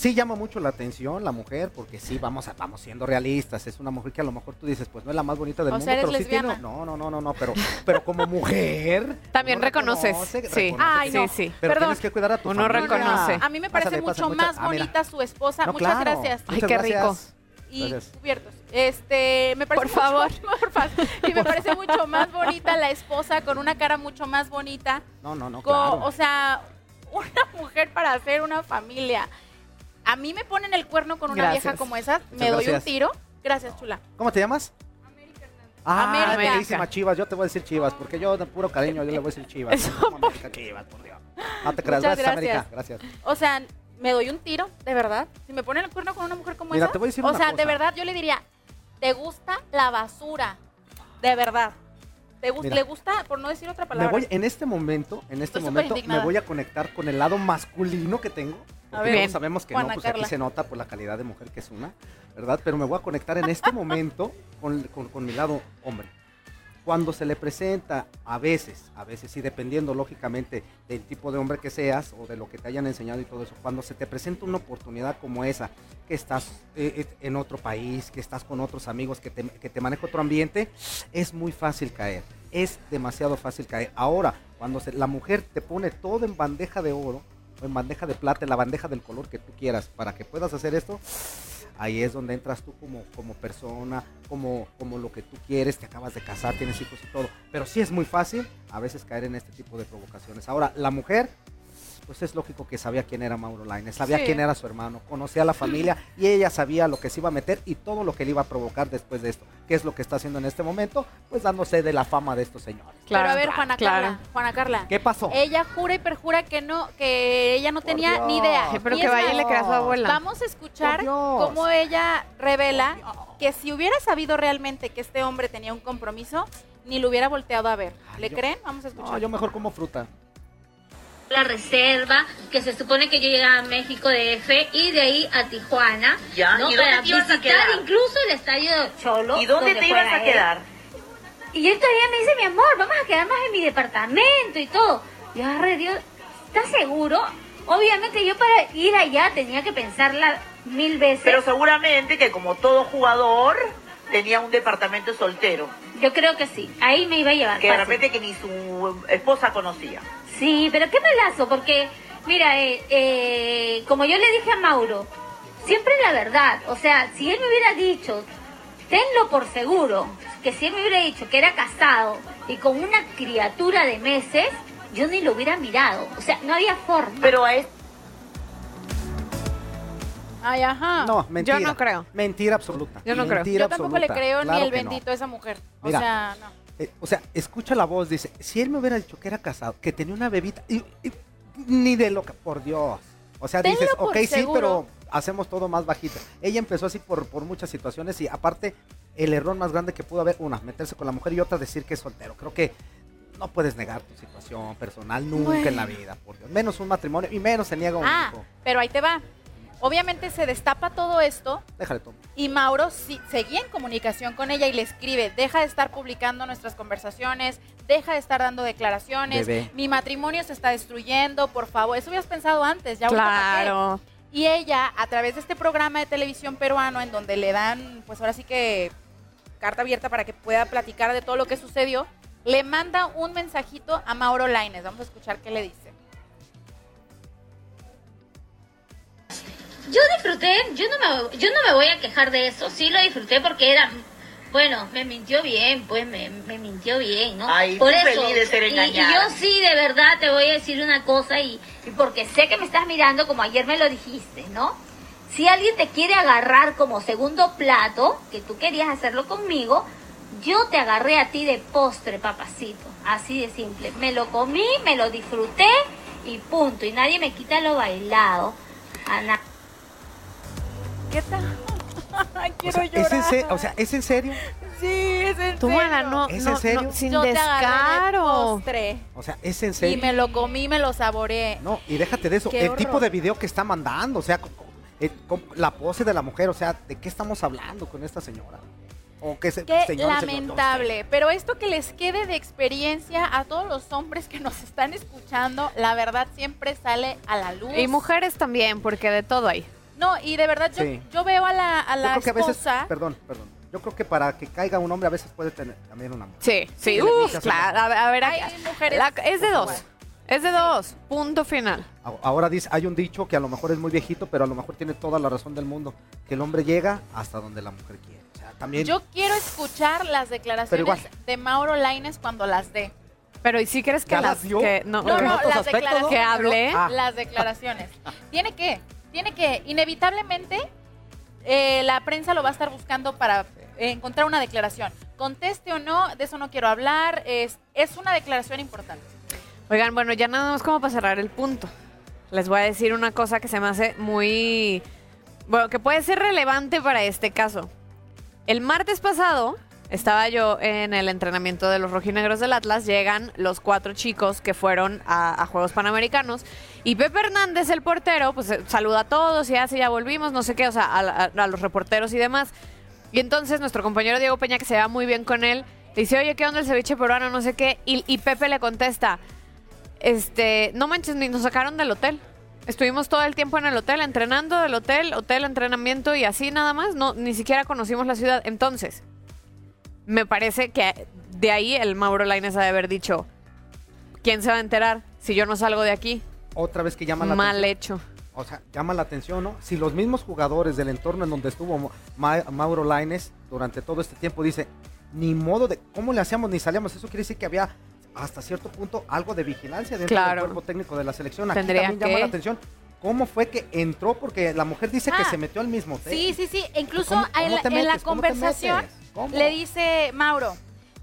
Sí llama mucho la atención la mujer, porque sí, vamos, a, vamos siendo realistas. Es una mujer que a lo mejor tú dices, pues no es la más bonita del O mundo, sea, eres pero sí tiene. No, no, no, no, no, pero, pero como mujer. También reconoces. reconoce, Sí. reconoce Ay, no. Sí, sí. Pero Perdón. tienes que cuidar a tu Uno familia. reconoce. A mí me parece Pásale, pásale, mucho más ah, bonita su esposa. No, Muchas claro. gracias. Ay, Muchas qué gracias. rico. Y Gracias. cubiertos. Este, me parece Por favor. por favor. Y me parece mucho más bonita la esposa con una cara mucho más bonita. No, no, no, claro. O sea, una mujer para hacer una familia. A mí me ponen el cuerno con una Gracias. vieja como esa, me doy un tiro. Gracias, chula. ¿Cómo te llamas? Ah, América. mi queridísima Chivas, yo te voy a decir Chivas, porque yo de puro cariño yo le voy a decir Chivas. Eso, Como América, Chivas, por Dios. No te creas, gracias, América, gracias. O sea, me doy un tiro, de verdad. Si me ponen el cuerno con una mujer como Mira, esa. te voy a decir o una sea, de verdad, yo le diría, ¿te gusta la basura? De verdad. ¿Te gu- Mira. ¿Le gusta, por no decir otra Me palabra? voy, en este momento, en este Estoy momento, me voy a conectar con el lado masculino que tengo. A ver. todos sabemos que Juana no, pues Carla. aquí se nota por la calidad de mujer que es una, ¿verdad? Pero me voy a conectar en este momento con, con- con mi lado hombre. Cuando se le presenta, a veces, a veces, y dependiendo lógicamente del tipo de hombre que seas o de lo que te hayan enseñado y todo eso, cuando se te presenta una oportunidad como esa, que estás eh, eh, en otro país, que estás con otros amigos, que te, que te maneja otro ambiente, es muy fácil caer. Es demasiado fácil caer. Ahora, cuando se- la mujer te pone todo en bandeja de oro, en bandeja de plata, en la bandeja del color que tú quieras, para que puedas hacer esto, ahí es donde entras tú como, como persona, como, como lo que tú quieres, te acabas de casar, tienes hijos y todo. Pero sí es muy fácil a veces caer en este tipo de provocaciones. Ahora, la mujer, pues es lógico que sabía quién era Mauro Lainez, sabía Sí. quién era su hermano, conocía a la familia y ella sabía lo que se iba a meter y todo lo que le iba a provocar después de esto. ¿Qué es lo que está haciendo en este momento? Pues dándose de la fama de estos señores. Claro, Pero a ver, Juana claro. Carla, Juana Carla. ¿Qué pasó? Ella jura y perjura que no, que ella no tenía ni idea. Pero Y que vaya y le crea a su abuela. Vamos a escuchar cómo ella revela que si hubiera sabido realmente que este hombre tenía un compromiso, ni lo hubiera volteado a ver. Ay, ¿Le yo- creen? Vamos a escuchar. No, yo mejor como fruta. La reserva, que se supone que yo llegaba a México de F y de ahí a Tijuana, Ya, ¿no? ¿y dónde para te ibas a visitar quedar? incluso el estadio Cholo. ¿Y dónde te ibas a él. quedar? Y él todavía me dice, mi amor, vamos a quedarnos en mi departamento y todo. Y agarré Dios, ¿estás seguro? Obviamente yo para ir allá tenía que pensarla mil veces. Pero seguramente que como todo jugador tenía un departamento soltero, yo creo que sí, ahí me iba a llevar. que de repente que ni su esposa conocía. Sí, pero qué malazo, porque, mira, eh, eh, como yo le dije a Mauro, siempre la verdad, o sea, si él me hubiera dicho, tenlo por seguro, que si él me hubiera dicho que era casado y con una criatura de meses, yo ni lo hubiera mirado, o sea, no había forma. Pero a este Ay, ajá. No, mentira. Yo no creo. Mentira absoluta. Yo no creo. Mentira Yo tampoco le creo Claro ni el que no. bendito a esa mujer. O Mira. sea, no. Eh, o sea, escucha la voz, dice, si él me hubiera dicho que era casado, que tenía una bebita, y, y- ni de lo que, por Dios. O sea, Tenlo dices, ok, sí, pero hacemos todo más bajito. Ella empezó así por, por muchas situaciones y aparte, el error más grande que pudo haber, una, meterse con la mujer y otra, decir que es soltero. Creo que no puedes negar tu situación personal nunca en la vida, por Dios. Menos un matrimonio y menos se niega un Ah, hijo. pero ahí te va. Obviamente se destapa todo esto Déjale todo. y Mauro sí- seguía en comunicación con ella y le escribe, deja de estar publicando nuestras conversaciones, deja de estar dando declaraciones, Bebé. mi matrimonio se está destruyendo, por favor, eso hubieras pensado antes, ya. Claro. Y ella, a través de este programa de televisión peruano, en donde le dan, pues ahora sí que carta abierta para que pueda platicar de todo lo que sucedió, le manda un mensajito a Mauro Laines. Vamos a escuchar qué le dice. Yo disfruté, yo no, me, yo no me voy a quejar de eso, sí lo disfruté porque era, bueno, me mintió bien, pues me, me mintió bien, ¿no? Ay, Por eso, feliz de ser y- yo sí, de verdad, te voy a decir una cosa y, y porque sé que me estás mirando como ayer me lo dijiste, ¿no? Si alguien te quiere agarrar como segundo plato, que tú querías hacerlo conmigo, yo te agarré a ti de postre, papacito, así de simple. Me lo comí, me lo disfruté y punto, y nadie me quita lo bailado. Ana. ¿Qué tal? Ay, O quiero sea, ¿es en llorar. o sea, ¿es en serio? Sí, Es en Tómala, serio. no, ¿Es no, en serio? no, sin Yo te de descaro. postre O sea, es en y serio. me lo comí, me lo saboreé. No, y déjate de eso. Qué el tipo de video que está mandando, o sea, la pose de la mujer, o sea, ¿de qué estamos hablando con esta señora? O que se, Qué señor, lamentable. Pero esto que les quede de experiencia a todos los hombres que nos están escuchando, la verdad siempre sale a la luz. Y mujeres también, porque de todo hay. No, y de verdad yo, Sí. yo veo a la, a Yo la creo que a veces, esposa. perdón, perdón. Yo creo que para que caiga un hombre a veces puede tener también una mujer. Sí, sí, Sí, uf, claro. A, ver- a ver, Hay aquí- mujeres la- es de dos. Es de dos. Punto final. Ahora dice, hay un dicho que a lo mejor es muy viejito, pero a lo mejor tiene toda la razón del mundo, que el hombre llega hasta donde la mujer quiere. O sea, también Yo quiero escuchar las declaraciones igual. de Mauro Laines cuando las dé. Pero ¿y si crees que ¿Ya las las dio? que no, No, no, las aspectos, declaraciones. ¿no? Que hable. Ah. Las declaraciones. Tiene que, tiene que, inevitablemente, eh, la prensa lo va a estar buscando para encontrar una declaración. Conteste o no, de eso no quiero hablar. Es, es una declaración importante. Oigan, bueno, ya nada más como para cerrar el punto. Les voy a decir una cosa que se me hace muy... Bueno, que puede ser relevante para este caso. El martes pasado estaba yo en el entrenamiento de los rojinegros del Atlas. Llegan los cuatro chicos que fueron a, Juegos Panamericanos. Y Pepe Hernández, el portero, pues eh, saluda a todos y hace, ya volvimos, no sé qué, o sea, a, a- a los reporteros y demás. Y entonces nuestro compañero Diego Peña, que se va muy bien con él, le dice, oye, ¿qué onda el ceviche peruano? No sé qué. Y, y Pepe le contesta, este, no manches, ni nos sacaron del hotel. Estuvimos todo el tiempo en el hotel, entrenando del hotel, hotel, entrenamiento y así nada más. No, ni siquiera conocimos la ciudad. Entonces, me parece que de ahí el Mauro Laines ha de haber dicho, ¿quién se va a enterar si yo no salgo de aquí? otra vez que llama la Mal atención. hecho. O sea, llama la atención, ¿no? Si los mismos jugadores del entorno en donde estuvo Ma- Mauro Laines durante todo este tiempo dice, ni modo de cómo le hacíamos ni salíamos, eso quiere decir que había hasta cierto punto algo de vigilancia dentro Claro. del cuerpo técnico de la selección. Aquí Tendría también llama que. la atención cómo fue que entró, porque la mujer dice que Ah, se metió al mismo hotel. Sí, sí, sí. Incluso ¿Cómo- cómo en, la, conversación le dice Mauro,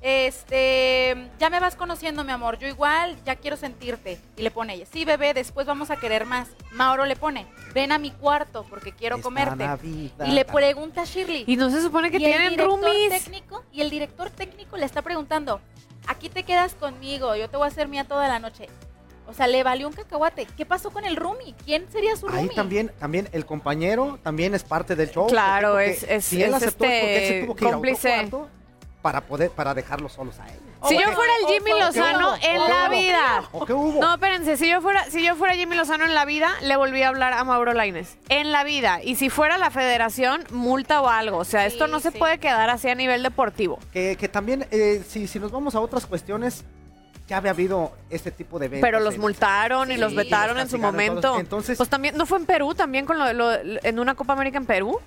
este, ya me vas conociendo, mi amor. Yo igual ya quiero sentirte. Y le pone ella, sí, bebé, después vamos a querer más. Mauro le pone, ven a mi cuarto porque quiero Esta comerte. Navidad. Y le pregunta a Shirley. Y no se supone que tienen director roomies. técnico y el director técnico le está preguntando, aquí te quedas conmigo, yo te voy a hacer mía toda la noche. O sea, le valió un cacahuate. ¿Qué pasó con el roomie? ¿Quién sería su roomie? Ahí también, también el compañero también es parte del show. Claro, es- es- si él es aceptó porque él se este tuvo que ir a otro para poder para dejarlos solos a él. Si yo fuera el Jimmy Lozano ¿O qué en la ¿O qué vida. ¿O qué hubo? No, espérense, si yo fuera, si yo fuera Jimmy Lozano en la vida, le volví a hablar a Mauro Laines. En la vida. Y si fuera la federación, multa o algo. O sea, Sí, esto no se puede quedar así a nivel deportivo. Que, que también, eh, si, si nos vamos a otras cuestiones, ya había habido este tipo de eventos. Pero los en- multaron y Sí, los vetaron los en su momento. entonces- entonces- pues también, ¿no fue en Perú también con lo, lo- en una Copa América en Perú?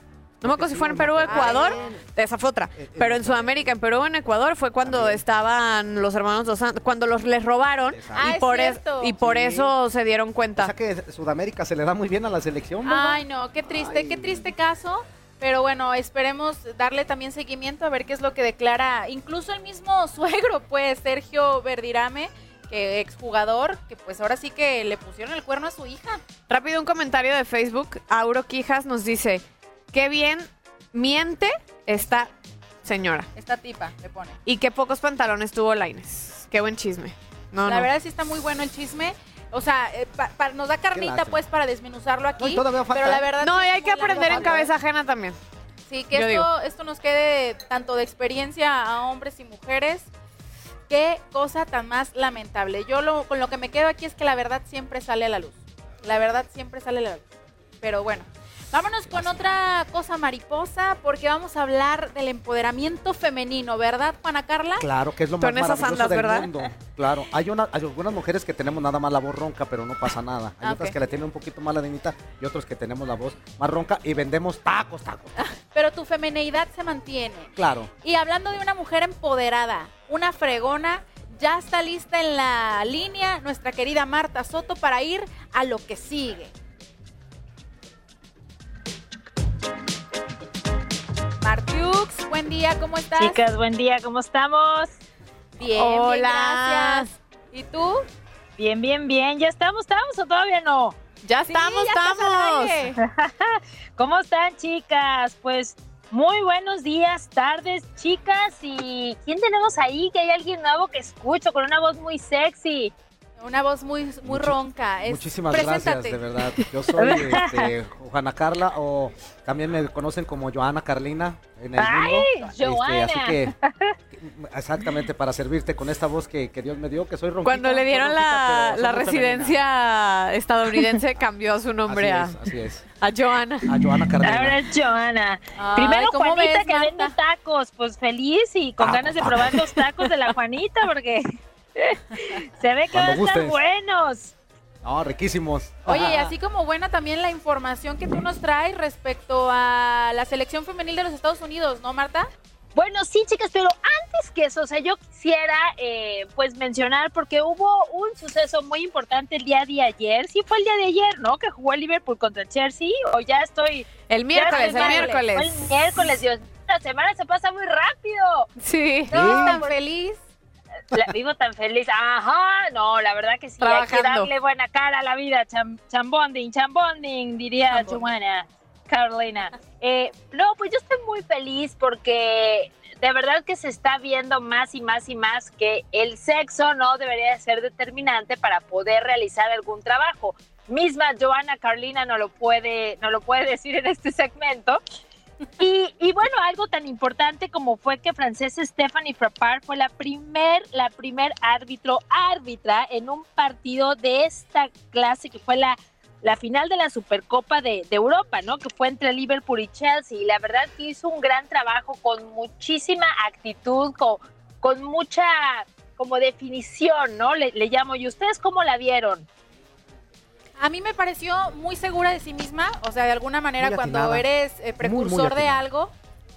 No me acuerdo si fue en Perú o. Ecuador. Ah, Esa fue otra. Eh, eh, Pero en. Sudamérica, en Perú o en Ecuador, fue cuando También. estaban los hermanos Dos Santos, cuando los les robaron Exacto. Ah, y por, es- y por Sí. eso se dieron O cuenta. sea que Sudamérica se le da muy bien a la selección. ¿verdad? Ay, no, qué triste, Ay. qué triste caso. Pero bueno, esperemos darle también seguimiento a ver qué es lo que declara incluso el mismo suegro, pues Sergio Verdirame, que exjugador, que pues ahora sí que le pusieron el cuerno a su hija. Rápido un comentario de Facebook. Auro Quijas nos dice, qué bien miente esta señora. Esta tipa le pone. Y qué pocos pantalones tuvo Laines. Qué buen chisme. No, la no. verdad sí está muy bueno el chisme. O sea, eh, pa- pa- nos da carnita lástima. pues para desmenuzarlo aquí. No, y todavía falta, pero la ¿eh? verdad No, y hay que aprender en cabeza ajena también. Sí, que Yo esto, esto nos quede tanto de experiencia a hombres y mujeres. Qué cosa tan más lamentable. Yo lo, con lo que me quedo aquí es que la verdad siempre sale a la luz. La verdad siempre sale a la luz. Pero bueno, vámonos con otra cosa mariposa porque vamos a hablar del empoderamiento femenino, ¿verdad, Juana Carla? Claro, que es lo más maravilloso andas, del ¿verdad? mundo. Claro, hay, una, hay algunas mujeres que tenemos nada más la voz ronca, pero no pasa nada. Hay Ah, otras que la tienen un poquito más ladinita y otros que tenemos la voz más ronca y vendemos tacos, tacos. Pero tu femineidad se mantiene. Claro. Y hablando de una mujer empoderada, una fregona, ya está lista en la línea nuestra querida Marta Soto para ir a lo que sigue. Buen día, ¿cómo estás? Chicas, buen día, ¿cómo estamos? Bien, bien, Hola. gracias. ¿Y tú? Bien, bien, bien. ¿Ya estamos, estamos o todavía no? Ya Sí, estamos, ya estamos. ¿Cómo están, chicas? Pues Muy buenos días, tardes, chicas. ¿Y quién tenemos ahí? Que hay alguien nuevo que escucho con una voz muy sexy. Una voz muy, muy ronca. Es- Muchísimas gracias, de verdad. Yo soy este, Juana Carla o también me conocen como Joana Carlina en el ¡Ay, mundo. Este, Joana! así que exactamente para servirte con esta voz que, que Dios me dio, que soy ronquita. Cuando le dieron ronquita, la, residencia estadounidense, cambió su nombre Así a, es, así es. a Joana. A Joana Carlina. Ahora es Joana. Ay, Primero ¿cómo Juanita ves, que Marta? vende tacos, pues feliz y con Ah, ganas de pues, probar los tacos de la Juanita porque se ve que van a estar buenos. No, riquísimos. Oye, y así como buena también la información que tú nos traes respecto a la selección femenil de los Estados Unidos, ¿no, Marta? Bueno, sí, chicas, pero antes que eso, o sea, yo quisiera eh, pues mencionar porque hubo un suceso muy importante el día de ayer. Sí, fue el día de ayer, ¿no? Que jugó el Liverpool contra el Chelsea. O ya estoy. El miércoles, el miércoles. El miércoles, Dios. La semana se pasa muy rápido. Sí. ¿Estás tan feliz? La vivo tan feliz. Ajá, no, la verdad que sí. Hay que darle buena cara a la vida. Cham, chambonding, chambonding, diría Joana, Carolina. Eh, no, pues yo estoy muy feliz porque de verdad que se está viendo más y más y más que el sexo no debería de ser determinante para poder realizar algún trabajo. Misma Joana Carolina no lo puede, no lo puede decir en este segmento. Y, y bueno, algo tan importante como fue que francesa Stephanie Frappart fue la primer, la primer árbitro, árbitra en un partido de esta clase que fue la, la final de la Supercopa de, de Europa, ¿no? Que fue entre Liverpool y Chelsea. Y la verdad que hizo un gran trabajo con muchísima actitud, con, con mucha como definición, ¿no? Le, le llamo. ¿Y ustedes cómo la vieron? A mí me pareció muy segura de sí misma, o sea, de alguna manera Muy cuando atinada. eres eh, precursor muy de algo,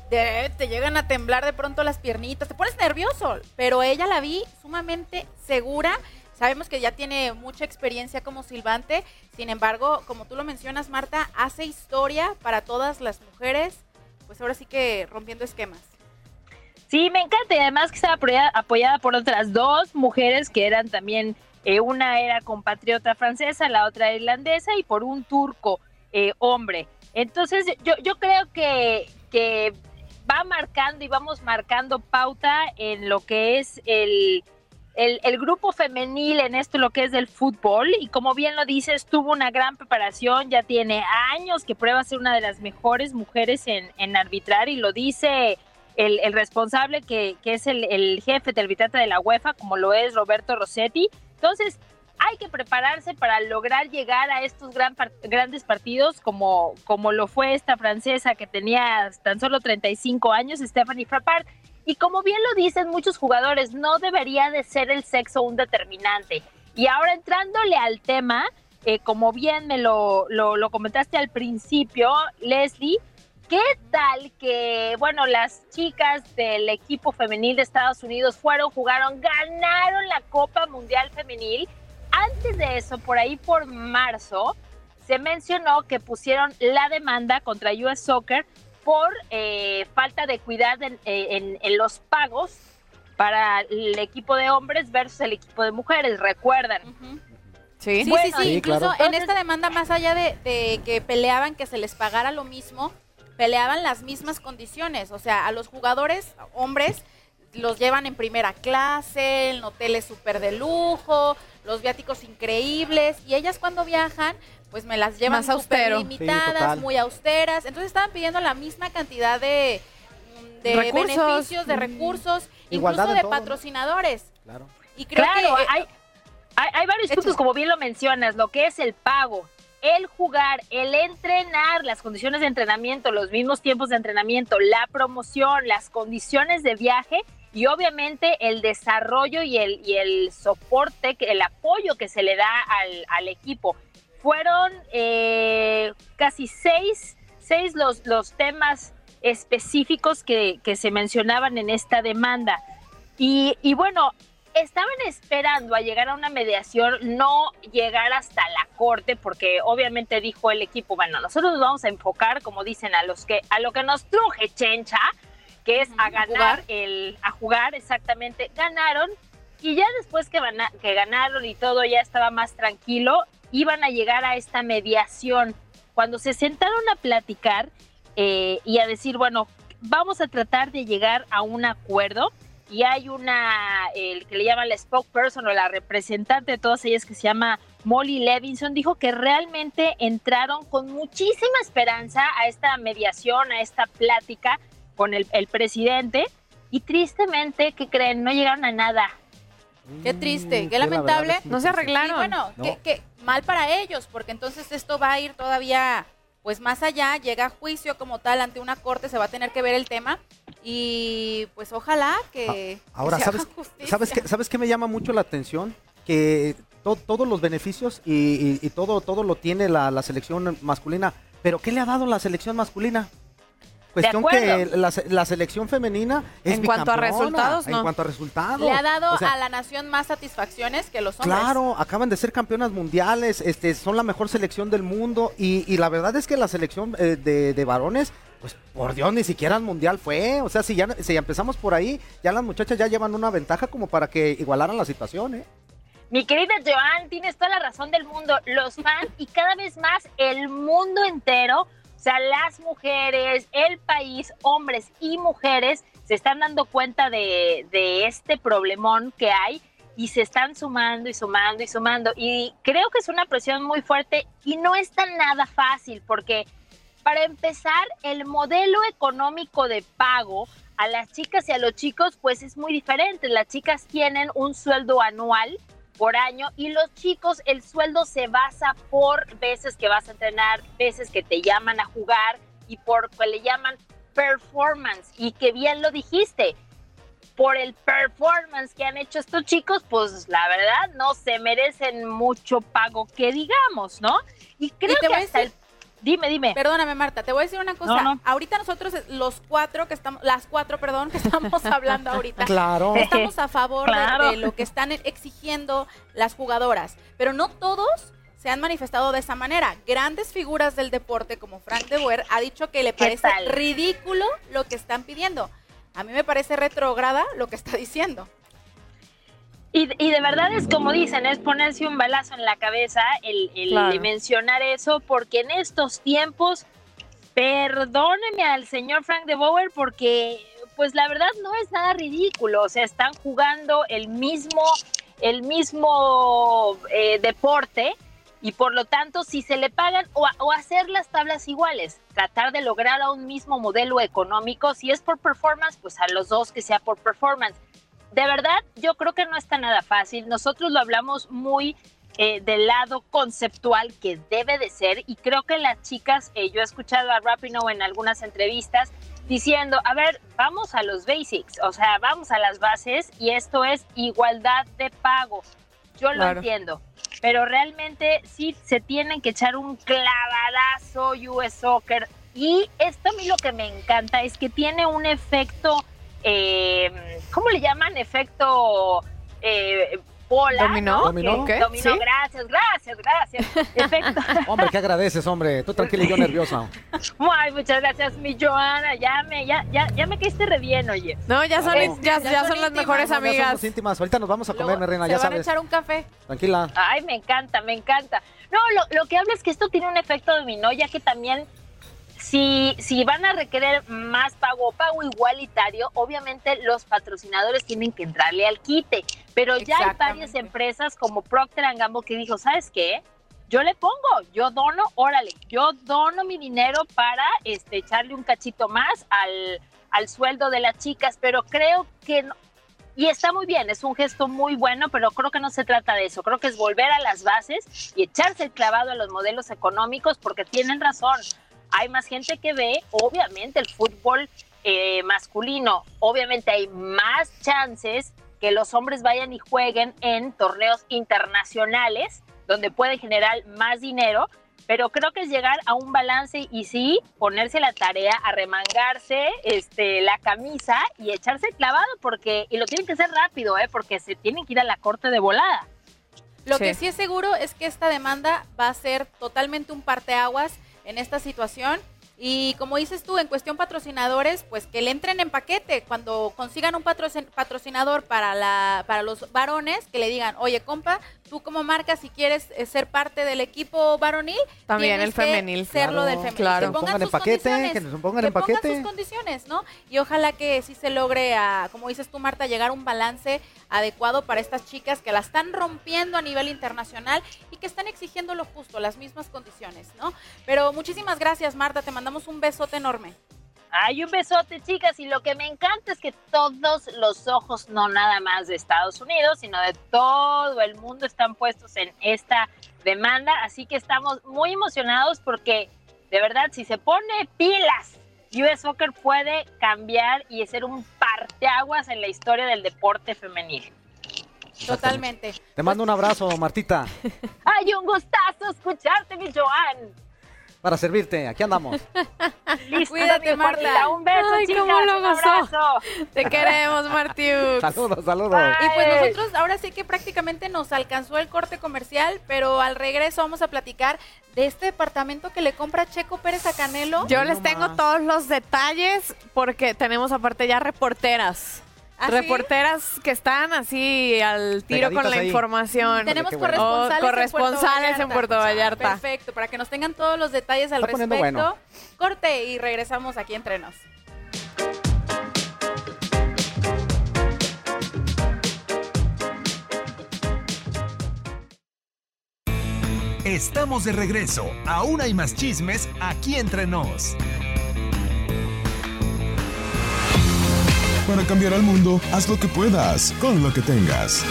de- te llegan a temblar de pronto las piernitas, te pones nervioso, pero ella la vi sumamente segura. Sabemos que ya tiene mucha experiencia como silbante, sin embargo, como tú lo mencionas, Marta, hace historia para todas las mujeres, pues ahora sí que rompiendo esquemas. Sí, me encanta y además que estaba apoyada, apoyada por otras dos mujeres que eran también, eh, una era compatriota francesa, la otra irlandesa y por un turco eh, hombre. Entonces yo, yo creo que, que va marcando y vamos marcando pauta en lo que es el, el, grupo femenil en esto, lo que es del fútbol. Y como bien lo dices, tuvo una gran preparación, ya tiene años que prueba ser una de las mejores mujeres en, en arbitrar y lo dice el, el responsable que, que es el, el jefe de arbitraje de la UEFA, como lo es Roberto Rossetti. Entonces, hay que prepararse para lograr llegar a estos grandes partidos como, como lo fue esta francesa que tenía tan solo 35 años, Stephanie Frappart. Y como bien lo dicen muchos jugadores, no debería de ser el sexo un determinante. Y ahora entrándole al tema, eh, como bien me lo, lo comentaste al principio, Leslie, ¿Qué tal que, bueno, las chicas del equipo femenil de Estados Unidos fueron, jugaron, ganaron la Copa Mundial Femenil? Antes de eso, por ahí por marzo, se mencionó que pusieron la demanda contra US Soccer por eh, falta de cuidado en, eh, en- en los pagos para el equipo de hombres versus el equipo de mujeres, ¿recuerdan? Sí, Sí, Bueno, sí, sí. sí, Incluso claro. en esta demanda, más allá de, de que peleaban que se les pagara lo mismo, peleaban las mismas condiciones. O sea, a los jugadores hombres los llevan en primera clase, en hoteles súper de lujo, los viáticos increíbles. Y ellas cuando viajan, pues me las llevan súper limitadas, Sí, muy austeras. Entonces estaban pidiendo la misma cantidad de, de Recursos. beneficios, de Mm. recursos, Igualdad incluso de todo, ¿no? patrocinadores. Claro. Y creo claro, que eh, hay, hay, hay varios puntos, como bien lo mencionas, lo que es el pago, el jugar, el entrenar, las condiciones de entrenamiento, los mismos tiempos de entrenamiento, la promoción, las condiciones de viaje y obviamente el desarrollo y el, y el soporte, el apoyo que se le da al, al equipo. Fueron eh, casi seis, seis los, los temas específicos que, que se mencionaban en esta demanda. Y, y bueno, estaban esperando a llegar a una mediación, no llegar hasta la corte, porque obviamente dijo el equipo, bueno, nosotros nos vamos a enfocar, como dicen, a los que, a lo que nos truje Chencha, que es a ganar jugar. el, a jugar exactamente, ganaron, y ya después que, gana- que ganaron y todo ya estaba más tranquilo, iban a llegar a esta mediación. Cuando se sentaron a platicar eh, y a decir, bueno, vamos a tratar de llegar a un acuerdo y hay una, el que le llaman la spokesperson o la representante de todas ellas que se llama Molly Levinson, dijo que realmente entraron con muchísima esperanza a esta mediación, a esta plática con el, el presidente y tristemente, ¿qué creen? No llegaron a nada. Qué triste, Mm, qué la verdad lamentable. No se arreglaron. Y bueno, No. que, que mal para ellos, porque entonces esto va a ir todavía, pues más allá, llega a juicio como tal ante una corte, se va a tener que ver el tema y pues ojalá que Ahora, que ¿sabes. ¿sabes, qué, ¿sabes qué me llama mucho la atención? Que to- todos los beneficios y, y- y todo, todo lo tiene la, la selección masculina. ¿Pero qué le ha dado la selección masculina? Cuestión que la, la selección femenina es En cuanto a resultados, no. En cuanto a resultados. Le ha dado O sea, a la nación más satisfacciones que los hombres. Claro, acaban de ser campeonas mundiales, este, son la mejor selección del mundo y, y la verdad es que la selección eh, de, de varones, pues por Dios, ni siquiera al mundial fue. O sea, si ya, si empezamos por ahí, ya las muchachas ya llevan una ventaja como para que igualaran la situación, ¿eh? Mi querida Joan, tienes toda la razón del mundo. Los fans y cada vez más el mundo entero, o sea, las mujeres, el país, hombres y mujeres, se están dando cuenta de, de este problemón que hay y se están sumando y sumando y sumando. Y creo que es una presión muy fuerte y no es tan nada fácil porque para empezar, el modelo económico de pago a las chicas y a los chicos, pues es muy diferente. Las chicas tienen un sueldo anual por año y los chicos el sueldo se basa por veces que vas a entrenar, veces que te llaman a jugar y por que le llaman performance y que bien lo dijiste. Por el performance que han hecho estos chicos, pues la verdad no se merecen mucho pago que digamos, ¿no? Y creo que hasta el Dime, dime. Perdóname, Marta, te voy a decir una cosa. No, no. Ahorita nosotros, los cuatro que estamos, las cuatro, perdón, que estamos hablando ahorita, Claro. estamos a favor de- Claro. de, lo que están exigiendo las jugadoras, pero no todos se han manifestado de esa manera. Grandes figuras del deporte como Frank de Boer ha dicho que le ¿Qué parece ridículo lo que están pidiendo. A mí me parece retrógrada lo que está diciendo. Y, y de verdad es como dicen, es ponerse un balazo en la cabeza el, el Claro. mencionar eso, porque en estos tiempos, perdóneme al señor Frank de Boer, porque pues la verdad no es nada ridículo, o sea, están jugando el mismo, el mismo eh, deporte y por lo tanto si se le pagan o hacer las tablas iguales, tratar de lograr a un mismo modelo económico, si es por performance, pues a los dos que sea por performance de verdad, yo creo que no está nada fácil. Nosotros lo hablamos muy eh, del lado conceptual que debe de ser y creo que las chicas, eh, yo he escuchado a Rapino en algunas entrevistas diciendo, a ver, vamos a los basics, o sea, vamos a las bases y esto es igualdad de pago. Yo lo entiendo, pero realmente sí se tienen que echar un clavadazo US Soccer y esto a mí lo que me encanta es que tiene un efecto eh, ¿cómo le llaman? Efecto eh, bola. ¿Dominó? ¿no? ¿Dominó? Dominó, ¿Sí? gracias, gracias, gracias. Efecto. Hombre, ¿qué agradeces, hombre? Tú tranquila y yo nerviosa. Ay, muchas gracias, mi Joana. Ya me, ya, ya, ya me caíste re bien, oye. No, ya son, Eh, ya, ya ya son son las íntimas, mejores Ya amigas. somos íntimas. Ahorita nos vamos a comer, mi reina, se ya van a sabes. echar un café. Tranquila. Ay, me encanta, me encanta. No, lo, lo que hablo es que esto tiene un efecto dominó, ya que también si, si van a requerir más pago o pago igualitario, obviamente los patrocinadores tienen que entrarle al quite. Pero ya hay varias empresas como Procter Gamble que dijo, ¿sabes qué? Yo le pongo, yo dono, órale, yo dono mi dinero para este, echarle un cachito más al, al sueldo de las chicas, pero creo que no, y está muy bien, es un gesto muy bueno, pero creo que no se trata de eso. Creo que es volver a las bases y echarse el clavado a los modelos económicos porque tienen razón. Hay más gente que ve, obviamente, el fútbol eh, masculino. Obviamente hay más chances que los hombres vayan y jueguen en torneos internacionales donde pueden generar más dinero, pero creo que es llegar a un balance y sí ponerse la tarea a remangarse este la camisa y echarse el clavado porque y lo tienen que hacer rápido, eh, porque se tienen que ir a la corte de volada. Lo Sí. que sí es seguro es que esta demanda va a ser totalmente un parteaguas en esta situación. Y como dices tú, en cuestión patrocinadores, pues que le entren en paquete. Cuando consigan un patrocin- patrocinador para, la, para los varones, que le digan, oye, compa, Tú como marca, si quieres eh, ser parte del equipo varonil, También el que femenil. serlo Claro, del femenil. claro. Que Que pongan pongan en sus paquete, condiciones, que nos pongan que en pongan paquete. sus condiciones, ¿no? Y ojalá que sí se logre, a, como dices tú, Marta, llegar a un balance adecuado para estas chicas que la están rompiendo a nivel internacional y que están exigiendo lo justo, las mismas condiciones, ¿no? Pero muchísimas gracias, Marta. Te mandamos un besote enorme. Ay, un besote, chicas. Y lo que me encanta es que todos los ojos, no nada más de Estados Unidos, sino de todo el mundo, están puestos en esta demanda. Así que estamos muy emocionados porque, de verdad, si se pone pilas, US Soccer puede cambiar y ser un parteaguas en la historia del deporte femenil. Totalmente. Te mando un abrazo, Martita, Ay, un gustazo escucharte, mi Joan. Para servirte. Aquí andamos. Listo, Cuídate, Marta. Un beso, Ay, chicas. cómo lo un gozó. abrazo. Te queremos, Martiux. Saludos, saludos. Y pues nosotros ahora sí que prácticamente nos alcanzó el corte comercial, pero al regreso vamos a platicar de este departamento que le compra Checo Pérez a Canelo. Yo les tengo todos los detalles porque tenemos aparte ya reporteras. ¿Ah, sí? Reporteras que están así al tiro con la ahí. información. Tenemos Qué bueno. corresponsales, Oh, corresponsales en Puerto Vallarta. Perfecto, para que nos tengan todos los detalles al Está respecto. bueno. Corte y regresamos aquí entre nos. Estamos de regreso. Aún hay más chismes aquí entre nos. Para cambiar al mundo, haz lo que puedas, con lo que tengas.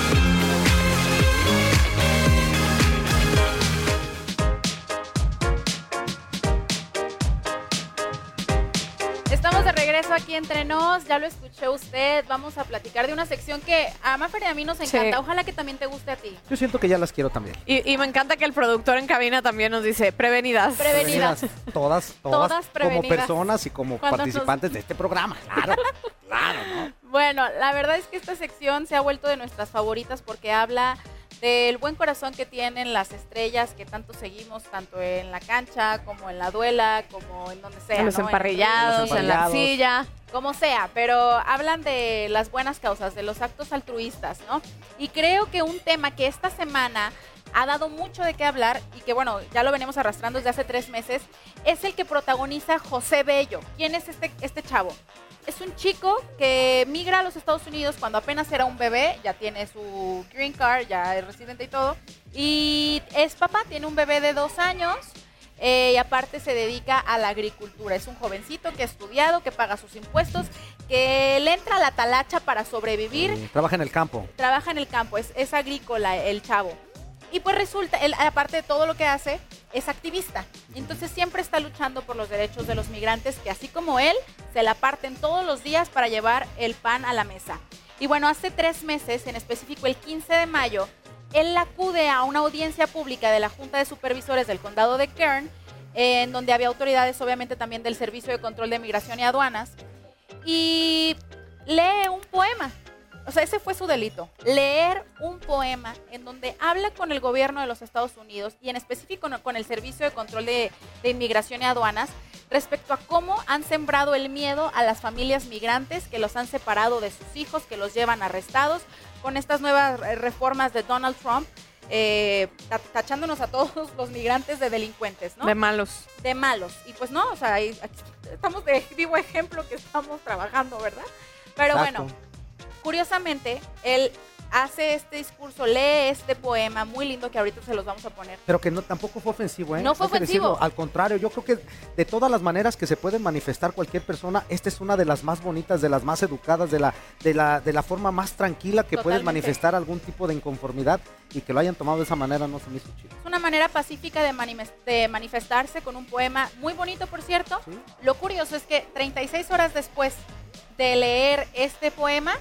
Regreso aquí entre nos, ya lo escuché usted, vamos a platicar de una sección que a Mafer y a mí nos Sí. encanta, ojalá que también te guste a ti. Yo siento que ya las quiero también. Y, y me encanta que el productor en cabina también nos dice prevenidas. Prevenidas. Todas, todas, Todas como prevenidas. personas y como Cuando nos- participantes de este programa. Claro, claro, ¿no? Bueno, la verdad es que esta sección se ha vuelto de nuestras favoritas porque habla del buen corazón que tienen las estrellas que tanto seguimos, tanto en la cancha, como en la duela, como en donde sea. En los ¿no? emparrillados, Los en la silla. como sea, pero hablan de las buenas causas, de los actos altruistas, ¿no? Y creo que un tema que esta semana ha dado mucho de qué hablar y que bueno, ya lo venimos arrastrando desde hace tres meses, es el que protagoniza José Bello. ¿Quién es este, este chavo? Es un chico que migra a los Estados Unidos cuando apenas era un bebé, ya tiene su green card, ya es residente y todo, y es papá, tiene un bebé de dos años, eh, y aparte se dedica a la agricultura. Es un jovencito que ha estudiado, que paga sus impuestos, que le entra a la talacha para sobrevivir, Eh, trabaja en el campo. trabaja en el campo, es, es agrícola el chavo. Y pues resulta, él, aparte de todo lo que hace, es activista. Entonces siempre está luchando por los derechos de los migrantes, que así como él, se la parten todos los días para llevar el pan a la mesa. Y bueno, hace tres meses, en específico el 15 de mayo, él acude a una audiencia pública de la Junta de Supervisores del Condado de Kern, en donde había autoridades obviamente también del Servicio de Control de Migración y Aduanas, y lee un poema. O sea, ese fue su delito. Leer un poema en donde habla con el gobierno de los Estados Unidos y en específico con el Servicio de Control de, de Inmigración y Aduanas respecto a cómo han sembrado el miedo a las familias migrantes que los han separado de sus hijos, que los llevan arrestados con estas nuevas reformas de Donald Trump, eh, ta- tachándonos a todos los migrantes de delincuentes, ¿no? De malos. de malos. Y pues no, o sea, estamos de vivo ejemplo que estamos trabajando, ¿verdad? Pero Exacto. bueno, curiosamente, él hace este discurso, lee este poema muy lindo que ahorita se los vamos a poner. Pero que no tampoco fue ofensivo, ¿eh? No fue ofensivo. decirlo. Al contrario, yo creo que de todas las maneras que se pueden manifestar cualquier persona, esta es una de las más bonitas, de las más educadas, de la, de la, de la forma más tranquila que puedes Totalmente. manifestar algún tipo de inconformidad y que lo hayan tomado de esa manera no se me hizo chido. Es una manera pacífica de, manimes- de manifestarse con un poema muy bonito, por cierto. Lo curioso es que 36 horas después de leer este poema,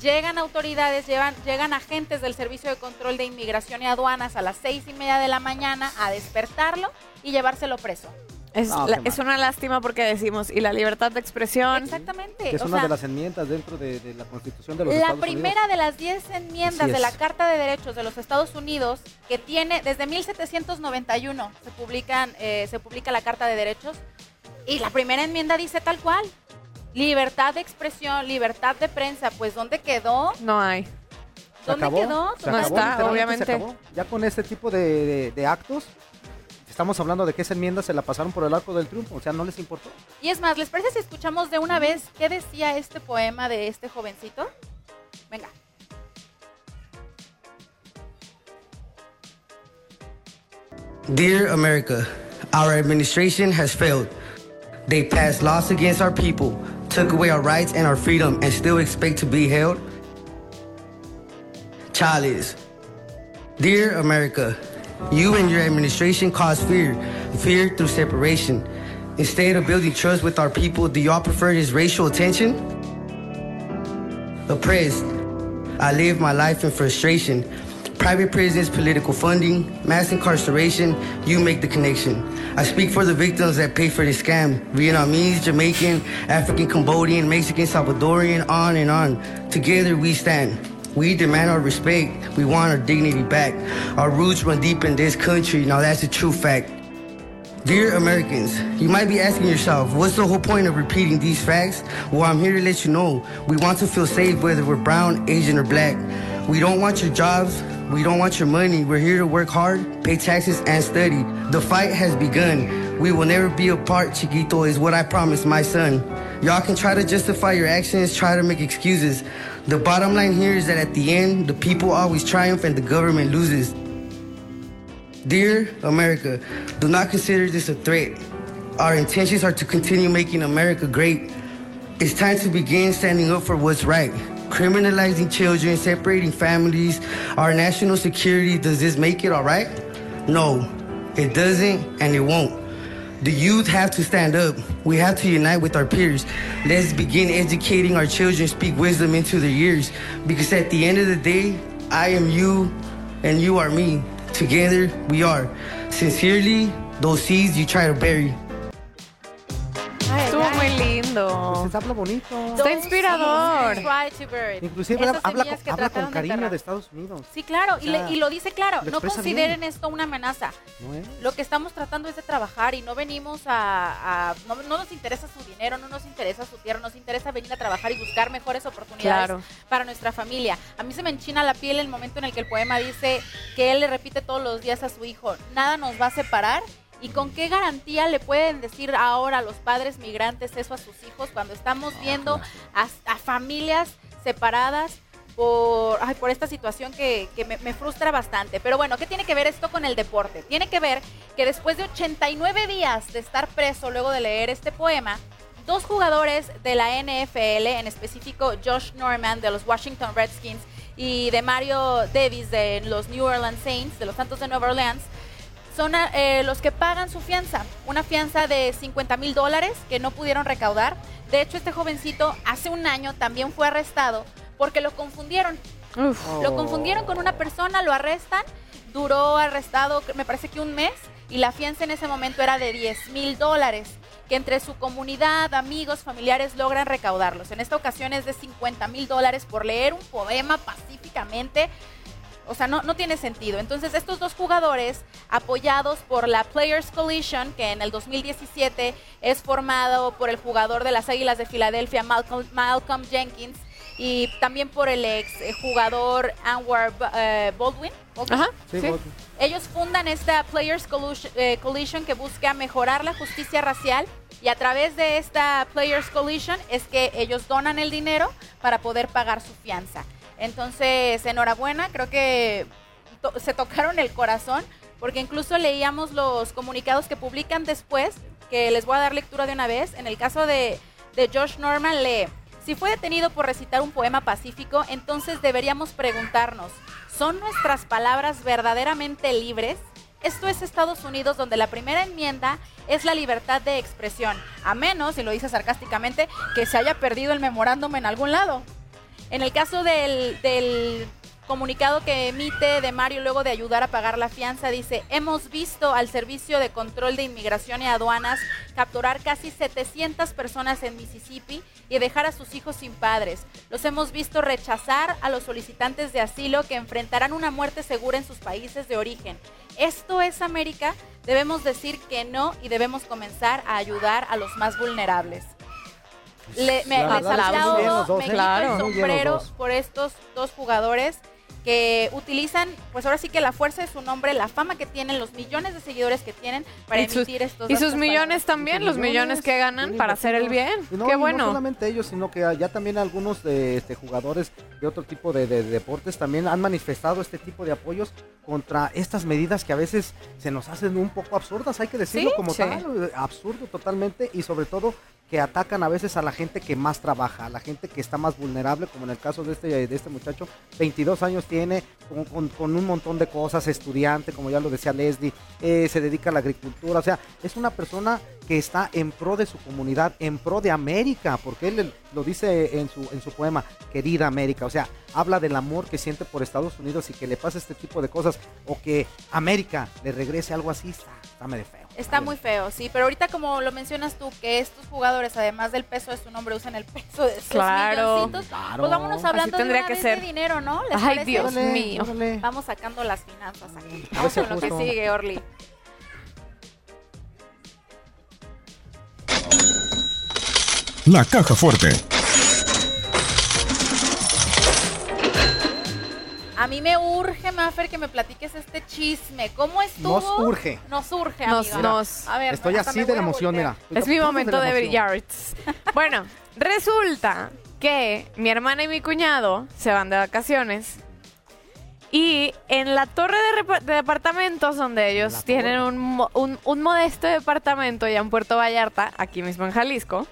llegan autoridades, llevan, llegan agentes del Servicio de Control de Inmigración y Aduanas a las seis y media de la mañana a despertarlo y llevárselo preso. Es, No, la- qué es una lástima porque decimos, y la libertad de expresión. Exactamente. Que es o una sea, de las enmiendas dentro de, de la Constitución de los La Estados primera de las 10 enmiendas de la. Carta de Derechos de los Estados Unidos, que tiene desde 1791 se publican eh, se publica la Carta de Derechos y la primera enmienda dice tal cual libertad de expresión, libertad de prensa, pues dónde quedó No hay. Se ¿Dónde acabó, quedó? se No acabó, está, obviamente. se acabó. Ya con este tipo de, de- de actos, estamos hablando de que esa enmienda se la pasaron por el arco del triunfo, o sea, no les importó. Y es más, ¿les parece si escuchamos de una vez qué decía este poema de este jovencito? Venga. Dear America, our administration has failed. They passed laws against our people, took away our rights and our freedom, and still expect to be held? Chalice. Dear America, you and your administration cause fear, fear through separation. Instead of building trust with our people, do y'all prefer this racial tension? Oppressed. I live my life in frustration. Private prisons, political funding, mass incarceration, you make the connection. I speak for the victims that pay for this scam. Vietnamese, Jamaican, African, Cambodian, Mexican, Salvadorian, on and on. Together we stand. We demand our respect. We want our dignity back. Our roots run deep in this country. Now that's a true fact. Dear Americans, you might be asking yourself, what's the whole point of repeating these facts? Well, I'm here to let you know we want to feel safe whether we're brown, Asian, or black. We don't want your jobs. We don't want your money. We're here to work hard, pay taxes, and study. The fight has begun. We will never be apart, Chiquito, is what I promised my son. Y'all can try to justify your actions, try to make excuses. The bottom line here is that at the end, the people always triumph and the government loses. Dear America, do not consider this a threat. Our intentions are to continue making America great. It's time to begin standing up for what's right. Criminalizing children, separating families, our national security, does this make it all right? No, it doesn't and it won't. The youth have to stand up. We have to unite with our peers. Let's begin educating our children, speak wisdom into their ears. Because at the end of the day, I am you and you are me. Together we are. Sincerely, those seeds you try to bury. Lindo. Pues habla bonito. Está inspirador. Try to bury. Inclusive Esas habla, con cariño de Estados Unidos. Sí, claro, y, O sea, le- y lo dice claro, lo no consideren bien. esto una amenaza. ¿No es? Lo que estamos tratando es de trabajar y no venimos a... a- no, no nos interesa su dinero, no nos interesa su tierra, nos interesa venir a trabajar y buscar mejores oportunidades Claro. para nuestra familia. A mí se me enchina la piel el momento en el que el poema dice que él le repite todos los días a su hijo, nada nos va a separar. ¿Y con qué garantía le pueden decir ahora a los padres migrantes eso a sus hijos cuando estamos viendo a, a familias separadas por, ay, por esta situación que, que me, me frustra bastante. Pero bueno, ¿qué tiene que ver esto con el deporte? Tiene que ver que después de 89 días de estar preso luego de leer este poema, dos jugadores de la NFL, en específico Josh Norman de los Washington Redskins y de Mario Davis de los New Orleans Saints, de los Santos de Nueva Orleans, son eh, los que pagan su fianza, una fianza de 50 mil dólares que no pudieron recaudar. De hecho, este jovencito hace un año también fue arrestado porque lo confundieron. Lo confundieron con una persona, lo arrestan, duró arrestado me parece que un mes y la fianza en ese momento era de 10 mil dólares que entre su comunidad, amigos, familiares logran recaudarlos. En esta ocasión es de 50 mil dólares por leer un poema pacíficamente o sea, no, no tiene sentido. Entonces, estos dos jugadores, apoyados por la Players Coalition, que en el 2017 es formado por el jugador de las Águilas de Filadelfia, Malcolm, Malcolm Jenkins, y también por el ex eh, jugador Anwar eh, Baldwin. ¿Baldwin? Sí, Baldwin. Ellos fundan esta Players eh, Coalition que busca mejorar la justicia racial y a través de esta Players Coalition es que ellos donan el dinero para poder pagar su fianza. Entonces, enhorabuena, creo que to- se tocaron el corazón porque incluso leíamos los comunicados que publican después, que les voy a dar lectura de una vez. En el caso de, de Josh Norman lee, si fue detenido por recitar un poema pacífico, entonces deberíamos preguntarnos, ¿son nuestras palabras verdaderamente libres? Esto es Estados Unidos donde la primera enmienda es la libertad de expresión, a menos, y lo dice sarcásticamente, que se haya perdido el memorándum en algún lado. En el caso del, comunicado que emite de Mario luego de ayudar a pagar la fianza, dice, hemos visto al Servicio de Control de Inmigración y Aduanas capturar casi 700 personas en Mississippi y dejar a sus hijos sin padres. Los hemos visto rechazar a los solicitantes de asilo que enfrentarán una muerte segura en sus países de origen. Esto es América, debemos decir que no y debemos comenzar a ayudar a los más vulnerables. Le, me, bien aplaudo, los dos, me ¿eh? quito Claro. el sombrero por estos dos jugadores que utilizan, pues ahora sí que la fuerza de su nombre, la fama que tienen, los millones de seguidores que tienen para Y sus- emitir estos y sus millones para- también, los millones que ganan para hacer el bien. No, Qué y no bueno. solamente ellos, sino que ya también algunos de, este, jugadores de otro tipo de, de deportes también han manifestado este tipo de apoyos contra estas medidas que a veces se nos hacen un poco absurdas, hay que decirlo Sí, como sí. tal, absurdo totalmente y sobre todo que atacan a veces a la gente que más trabaja, a la gente que está más vulnerable, como en el caso de este, de este muchacho, 22 años tiene, con, un montón de cosas, estudiante, como ya lo decía Leslie, eh, se dedica a la agricultura, o sea, es una persona que está en pro de su comunidad, en pro de América, porque él lo dice en su, poema, querida América, o sea, habla del amor que siente por Estados Unidos y que le pasa este tipo de cosas, o que América le regrese algo así, está, está medio feo. Está muy feo, sí, pero ahorita como lo mencionas tú, que estos jugadores, además del peso de su nombre, usan el peso de sus Claro. milloncitos, Claro. pues vámonos hablando de, tendría una que vez ser. de dinero, ¿no? ¿Les Ay, parece? Dios mío. Vamos sacando las finanzas aquí. A Vamos con lo que sigue, Orly. La caja fuerte. A mí me urge, Maffer, que me platiques este chisme. ¿Cómo estuvo? Nos urge. Nos urge, Nos- amiga. nos- A ver, Estoy así de la a emoción, voltear. mira. Es mi momento de emoción. brillar. Bueno, resulta que mi hermana y mi cuñado se van de vacaciones y en la torre de, de departamentos donde ellos tienen un- un modesto departamento ya en Puerto Vallarta, aquí mismo en Jalisco,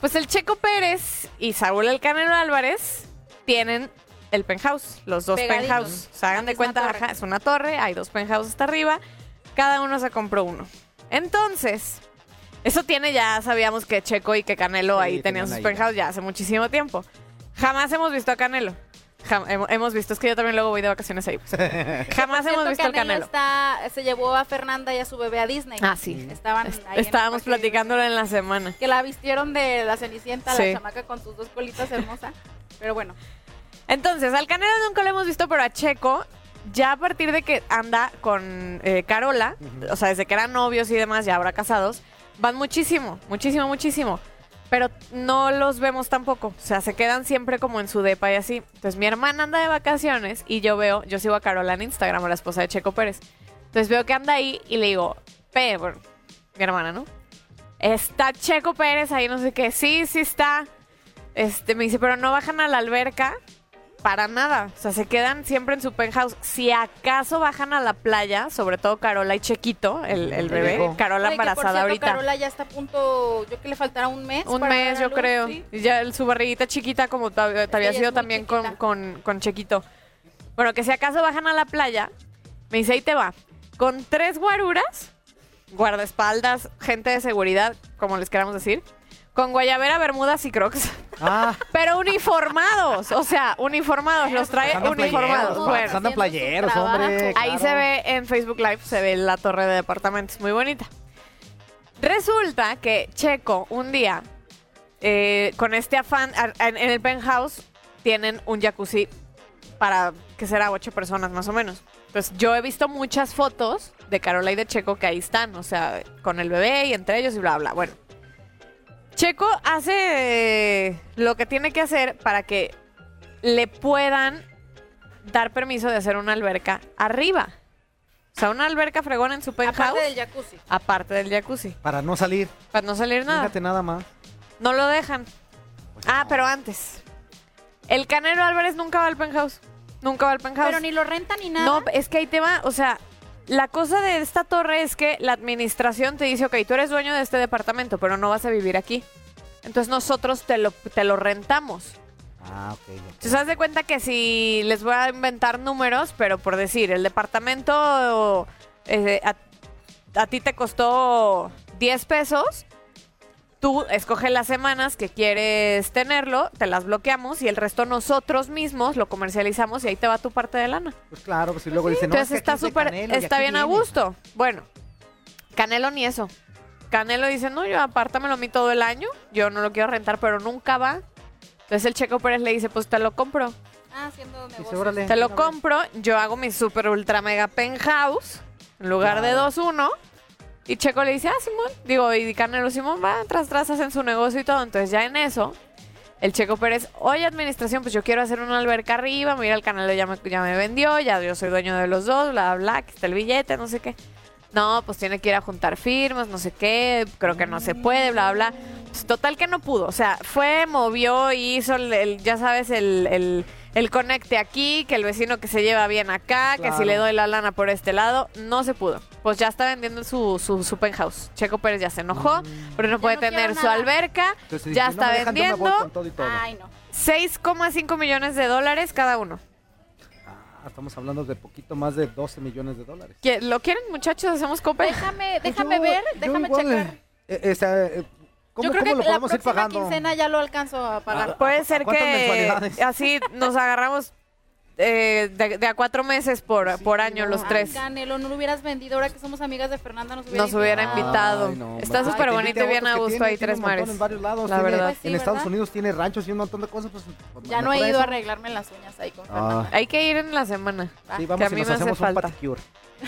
pues el Checo Pérez y Saúl El Canelo Álvarez tienen el penthouse, los dos Pegaditos. penthouse. Se hagan de cuenta, ajá, es una torre, hay dos penthouse hasta arriba, cada uno se compró uno. Entonces, eso tiene ya, sabíamos que Checo y que Canelo Sí, ahí tenían sus penthouse ya hace muchísimo tiempo. Jamás hemos visto a Canelo. Jam- hemos visto, es que yo también luego voy de vacaciones ahí. pues. Jamás hemos visto al Canelo. Está, se llevó a Fernanda y a su bebé a Disney. Ah, sí. Estaban ahí Estábamos platicándolo en la semana. Que la vistieron de la Cenicienta, Sí. la chamaca con sus dos colitas hermosas. Pero bueno. Entonces, al Canelo nunca lo hemos visto, pero a Checo, ya a partir de que anda con eh, Carola, o sea, desde que eran novios y demás, ya ahora casados, van muchísimo, muchísimo, muchísimo. Pero no los vemos tampoco. O sea, se quedan siempre como en su depa y así. Entonces, mi hermana anda de vacaciones y yo veo, yo sigo a Carola en Instagram, a la esposa de Checo Pérez. Entonces veo que anda ahí y le digo, Pe, bueno, mi hermana, ¿no? Está Checo Pérez ahí, no sé qué. Sí, sí está. Este, me dice, pero no bajan a la alberca para nada. O sea, se quedan siempre en su penthouse. Si acaso bajan a la playa, sobre todo Carola y Chequito, el, bebé. Carola Oye, que por embarazada cierto, ahorita. Carola ya está a punto, yo que le faltará un mes. Un para mes, yo luz, creo. sí. Y ya el- su barriguita chiquita, como te, te había sido también con, con, con Chequito. Bueno, que si acaso bajan a la playa, me dice, ahí te va. Con tres guaruras, guardaespaldas, gente de seguridad, como les queramos decir, con guayabera, bermudas y crocs. Ah, Pero uniformados, o sea, uniformados, los trae uniformados. playeros, Bueno, andan playeros, hombre. Ahí claro. se ve en Facebook Live, se ve la torre de departamentos, muy bonita. Resulta que Checo un día, eh, con este afán, a- en, en el penthouse tienen un jacuzzi para, que será ocho personas más o menos. Pues yo he visto muchas fotos de Carola y de Checo que ahí están, o sea, con el bebé y entre ellos y bla, bla. Bueno, Checo hace eh, lo que tiene que hacer para que le puedan dar permiso de hacer una alberca arriba. O sea, una alberca fregona en su penthouse. Aparte del jacuzzi. aparte del jacuzzi. Para no salir. Para no salir nada. Fíjate nada más. No lo dejan. Ah, pero antes. El Canelo Álvarez nunca va al penthouse. Nunca va al penthouse. Pero ni lo renta ni nada. No, es que ahí te va. O sea, la cosa de esta torre es que la administración te dice, ok, tú eres dueño de este departamento, pero no vas a vivir aquí. Entonces nosotros te lo, te lo rentamos. Ah, ok. Entonces, haz de cuenta que si les voy a inventar números, pero por decir, el departamento eh, a, a ti te costó 10 pesos, tú escoges las semanas que quieres tenerlo, te las bloqueamos y el resto nosotros mismos lo comercializamos y ahí te va tu parte de lana. Pues claro, pues si luego dicen, no, Entonces es que está súper, y está bien a gusto. Bueno, Canelo ni eso. Canelo dice, no, yo apártamelo a mí todo el año, yo no lo quiero rentar, pero nunca va. Entonces el Checo Pérez le dice, pues te lo compro. Ah, haciendo negocios. Te lo compro, yo hago mi super ultra mega penthouse en lugar de 2-1. Y Checo le dice, ah, Simón. Digo, y Canelo Simón va, tras, tras, hacen su negocio y todo. Entonces ya en eso, El Checo Pérez, oye administración, pues yo quiero hacer una alberca arriba, mira el canal ya me, me vendió, ya yo soy dueño de los dos, bla, bla, aquí está el billete, no sé qué. No, pues tiene que ir a juntar firmas, no sé qué, creo que no se puede, bla, bla. Pues, total que no pudo, o sea, fue, movió hizo, el, el- ya sabes, el, el conecte aquí, que el vecino que se lleva bien acá, que si le doy la lana por este lado, no se pudo. Pues ya está vendiendo su, su, su penthouse. Checo Pérez ya se enojó, pero no puede no tener su alberca, Entonces, ya no está voy vendiendo. con todo y todo. Ay, no. 6,5 millones de dólares cada uno. Ah, estamos hablando de poquito más de 12 millones de dólares. ¿Qui- ¿Lo quieren, muchachos? ¿Hacemos copa? Déjame, Pues déjame yo- ver, yo déjame igual, checar. eh, eh, o sea, eh, ¿Cómo, Yo creo cómo que lo la podemos ir próxima pagando? quincena ya lo alcanzo a pagar. Puede ser ¿Cuántas que mensualidades? así nos agarramos eh, de, de a cuatro meses por, por año los Ay, tres. Canelo, no lo hubieras vendido. Ahora que somos amigas de Fernanda, nos hubiera Nos hubiera invitado. invitado. Ay, no, Está hombre. súper Ay, que bonito y bien a que gusto tiene, ahí, tiene Tres un montón Mares. En varios lados. La tiene- verdad. Pues sí, en Estados ¿verdad? Unidos tiene ranchos y un montón de cosas. Pues, pues, Ya no he ido a eso. arreglarme las uñas ahí con Ah. Fernanda. Hay que ir en la semana. Sí, que vamos a y mí nos me hace hacemos un falta. paticure.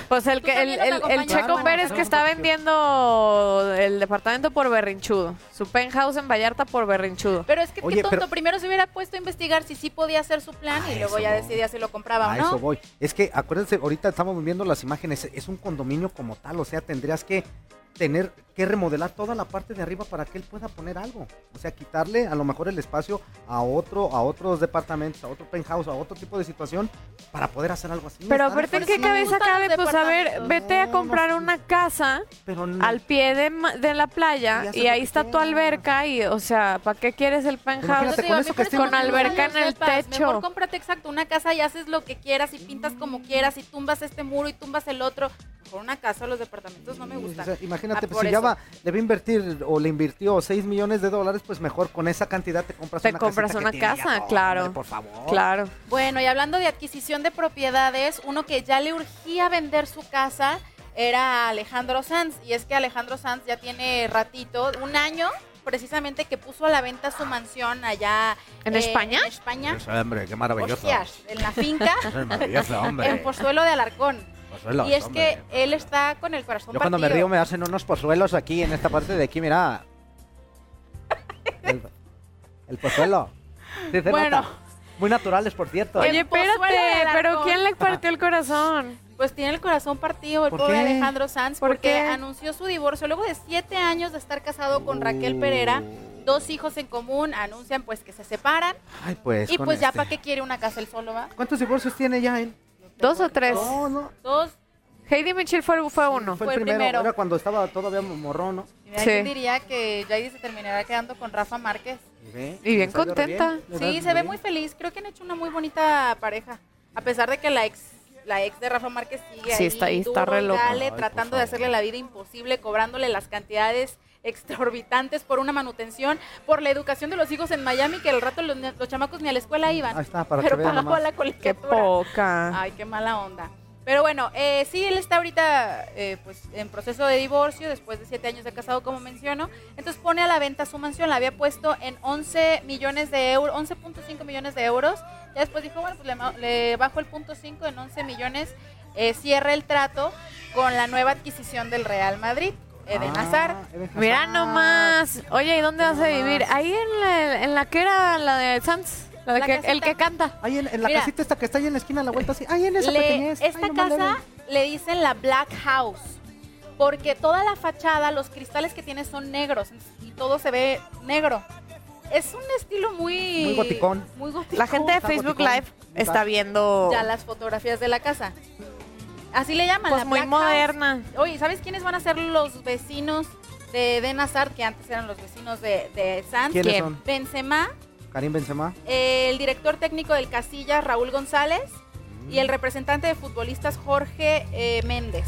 Pues el que el. Checo Claro, Pérez que está vendiendo el departamento por berrinchudo. Su penthouse en Vallarta por berrinchudo. Pero es que Oye, qué tonto. pero- Primero se hubiera puesto a investigar si sí podía hacer su plan y Ah, luego ya voy. decidía si lo compraba o A no. eso voy. Es que acuérdense, ahorita estamos viendo las imágenes, es un condominio como tal, o sea, tendrías que tener que remodelar toda la parte de arriba para que él pueda poner algo. O sea, quitarle a lo mejor el espacio a otro, a otros departamentos, a otro penthouse, a otro tipo de situación para poder hacer algo así. Pero aparte, ¿en qué difícil. cabeza cabe? Pues a ver, vete a comprar no, una casa Pero no- al pie de, de la playa y ahí está tu alberca y, o sea, ¿para qué quieres el penthouse? Con eso que alberca en el sepas. techo. Mejor cómprate exacto una casa y haces lo que quieras y pintas como quieras y tumbas este muro y tumbas el otro. Por una casa los departamentos no me O gustan. sea, imagínate, Ah, pues si ya va, debe invertir o le invirtió 6 millones de dólares, pues mejor con esa cantidad te compras Te una compras que una casa, claro. hombre, por favor. Claro. Bueno, y hablando de adquisición de propiedades, uno que ya le urgía vender su casa era Alejandro Sanz. Y es que Alejandro Sanz ya tiene ratito, un año precisamente que puso a la venta su mansión allá ¿En eh, España? En España. Eso, hombre, qué maravilloso. En la finca, es maravilloso, hombre. en Pozuelo de Alarcón. Pozuelos, y es hombre. que él está con el corazón Yo cuando me partido. río me hacen unos pozuelos aquí, en esta parte de aquí, mira. El, el pozuelo. Sí, se Bueno. nota. Muy naturales, por cierto. Oye, espérate, pero. ¿quién le partió el corazón? Pues tiene el corazón partido el ¿Por pobre qué? Alejandro Sanz ¿Por porque qué? anunció su divorcio luego de siete años de estar casado con Raquel Pereira, dos hijos en común, anuncian pues que se separan Ay, pues. y pues ya este. para qué quiere una casa él solo, ¿va? ¿Cuántos divorcios tiene ya él? ¿Dos o tres? No, no. Dos, Heidi Mitchell fue, fue uno. Fue, Fue el primero. primero. Era cuando estaba todavía morrón, ¿no? Sí. ¿quién diría que Jaidi se terminará quedando con Rafa Márquez? Y, ve, Y bien contenta. bien, Sí, se ve muy feliz, creo que han hecho una muy bonita pareja, a pesar de que la ex la ex de Rafa Márquez sigue Sí, ahí, está ahí, está duro re dale, Ay, tratando de hacerle la vida imposible, cobrándole las cantidades exorbitantes por una manutención, por la educación de los hijos en Miami, que al rato los, los chamacos ni a la escuela iban. Ahí está, para pero que pagaba nomás. la Qué colegiatura. poca. Ay, qué mala onda. Pero bueno, eh, sí, él está ahorita eh, pues en proceso de divorcio, después de siete años de casado, como menciono. Entonces pone a la venta su mansión, la había puesto en 11 millones de euros, 11.5 millones de euros. Ya después dijo, bueno, pues le, ma- le bajo el punto 5 en 11 millones, eh, cierra el trato con la nueva adquisición del Real Madrid, Eden Ah, Hazard. Eden Hazard. Mira nomás. Oye, ¿y dónde vas a vivir? Ahí en la, en la que era la de Sanz. La de La que, el que canta. Ahí en, en la Mira. casita esta que está ahí en la esquina, a la vuelta así. Ahí en esa Le- pequeñez. Ay, esta casa le dicen la Black House porque toda la fachada, los cristales que tiene son negros y todo se ve negro. Es un estilo muy Muy goticón. Muy goticón. La gente de Facebook goticón. Live está viendo. ya las fotografías de la casa. Así le llaman Pues la muy Black House. moderna. Oye, ¿sabes quiénes van a ser los vecinos de Eden Hazard que antes eran los vecinos de, de Sanz? ¿Quiénes ¿Quién? son? Benzema, Karim Benzema. el director técnico del Casilla, Raúl González, y el representante de futbolistas, Jorge eh, Méndez.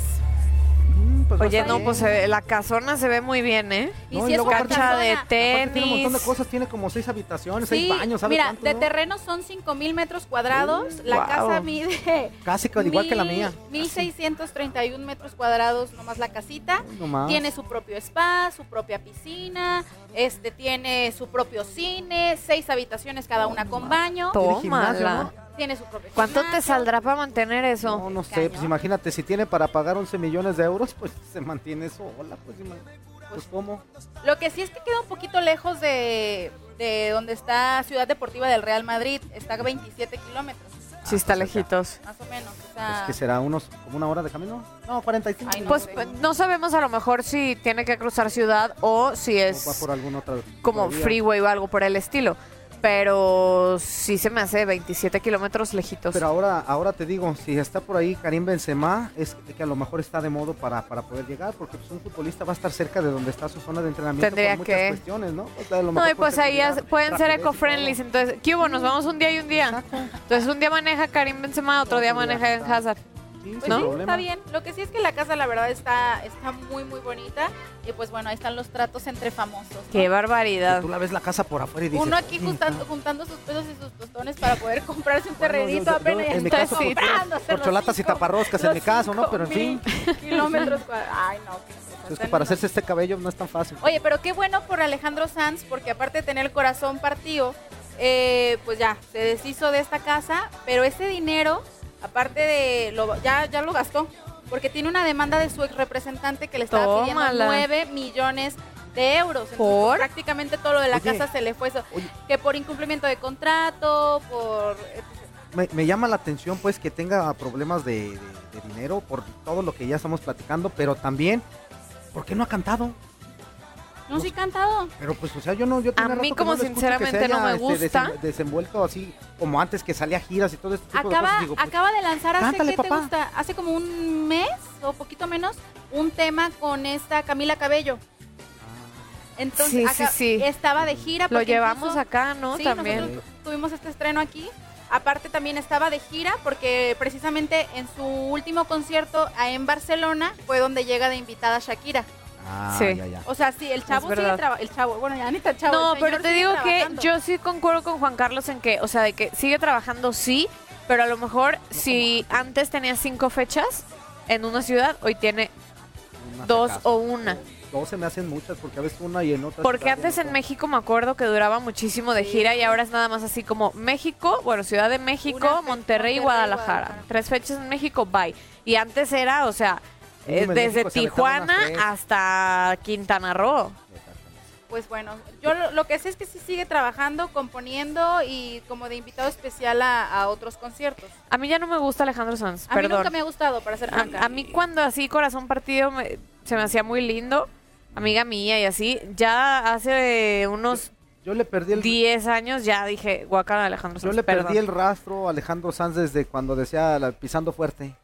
Mm, pues Oye, no, pues eh, la casona se ve muy bien, ¿eh? Y No, si y es luego una aparte- Cancha de casona- Aparte tiene un montón de tenis. cosas, tiene como seis habitaciones, seis baños, ¿sabes mira, cuánto, de no? terreno son 5 mil metros cuadrados. la Wow. casa mide. Casi que igual que la mil- mía. 1631 metros cuadrados, nomás la casita. No más. Tiene su propio spa, su propia piscina, este tiene su propio cine, seis habitaciones cada una con baño. Tómala. Tiene su propio ¿Cuánto te saldrá para mantener eso? No, no sé, pues imagínate, si tiene para pagar 11 millones de euros, pues se mantiene sola, pues, pues ¿cómo? Lo que sí es que queda un poquito lejos de, de donde está Ciudad Deportiva del Real Madrid. Está a 27 kilómetros. Sí, está lejitos. Más o menos. O Pues sea, que será unos como una hora de camino. No, 45. Ay, no Pues sé. pues, no sabemos a lo mejor si tiene que cruzar ciudad o si O va es por como freeway o algo por el estilo. Pero sí se me hace 27 kilómetros lejitos. Pero ahora, ahora te digo, si está por ahí Karim Benzema, es que a lo mejor está de modo para, para poder llegar, porque pues, un futbolista va a estar cerca de donde está su zona de entrenamiento Tendría por muchas que- cuestiones, ¿no? O sea, a lo No, mejor y por pues ahí pueden ser y todo. Entonces, ¿qué hubo? Nos vamos un día y un día. Entonces, un día maneja Karim Benzema, otro día maneja Hazard. Pues ¿No? sí, está bien. Lo que sí es que la casa, la verdad, está, está muy, muy bonita. Y pues bueno, ahí están los tratos entre famosos. ¿no? Qué barbaridad. Tú la ves la casa por afuera y dices... Uno aquí juntando, juntando sus pesos y sus tostones para poder comprarse un terrenito apenas mi está caso, por- comprándose por cholatas y taparroscas en mi caso, ¿no? Pero en fin. Kilómetros cuadrados. Ay, no. qué Es que para hacerse este cabello no es tan fácil. Oye, pero qué bueno por Alejandro Sanz, porque aparte de tener el corazón partido, eh, pues ya, se deshizo de esta casa, pero ese dinero, aparte de, lo, ya, ya lo gastó, porque tiene una demanda de su ex representante que le estaba pidiendo Tómala. 9 millones de euros. Entonces, ¿Por? prácticamente todo lo de la Oye. casa se le fue eso. Que por incumplimiento de contrato, por... Me, me llama la atención pues que tenga problemas de, de- de dinero por todo lo que ya estamos platicando, pero también, ¿por qué no ha cantado? No, sí cantado. Pero pues, o sea, yo no, yo A mí rato que como no lo escucho que se sinceramente no haya, me este, gusta. desem- desenvuelto así como antes que salía a giras y todo este tipo de Acaba, cosas. Digo, pues, acaba de lanzar hace, cántale, ¿qué te gusta? Hace como un mes o poquito menos, un tema con esta Camila Cabello. Entonces, Sí, acá- sí, sí. estaba de gira. Lo porque llevamos incluso- acá, ¿no? Sí, También. nosotros tuvimos este estreno aquí. Aparte también estaba de gira porque precisamente en su último concierto en Barcelona fue donde llega de invitada Shakira. Ah, Sí. ya, ya. O sea, sí, el chavo sigue. El chavo, bueno, ya ni tan chavo. No, el pero te digo que yo sí concuerdo con Juan Carlos en que, o sea, de que sigue trabajando, sí, pero a lo mejor si antes tenía cinco fechas en una ciudad, hoy tiene Una dos o una. Dos se me hacen muchas porque a veces una y en otra. Porque antes en. México me acuerdo que duraba muchísimo de Sí. gira y ahora es nada más así como México, bueno, Ciudad de México, Monterrey y Guadalajara. Guadalajara. Tres fechas en México, bye. Y antes era, o sea, Desde México Tijuana hasta Quintana Roo. Pues bueno, yo lo, lo que sé es que sí sigue trabajando, componiendo y como de invitado especial a, a otros conciertos. A mí ya no me gusta Alejandro Sanz, A mí perdón. nunca me ha gustado, para ser franca. A, a mí cuando así corazón partido me- se me hacía muy lindo, amiga mía y así, ya hace unos Yo le perdí el 10 años ya dije, guacala Alejandro Yo Sanz, le perdón. perdí el rastro a Alejandro Sanz desde cuando decía la- pisando fuerte.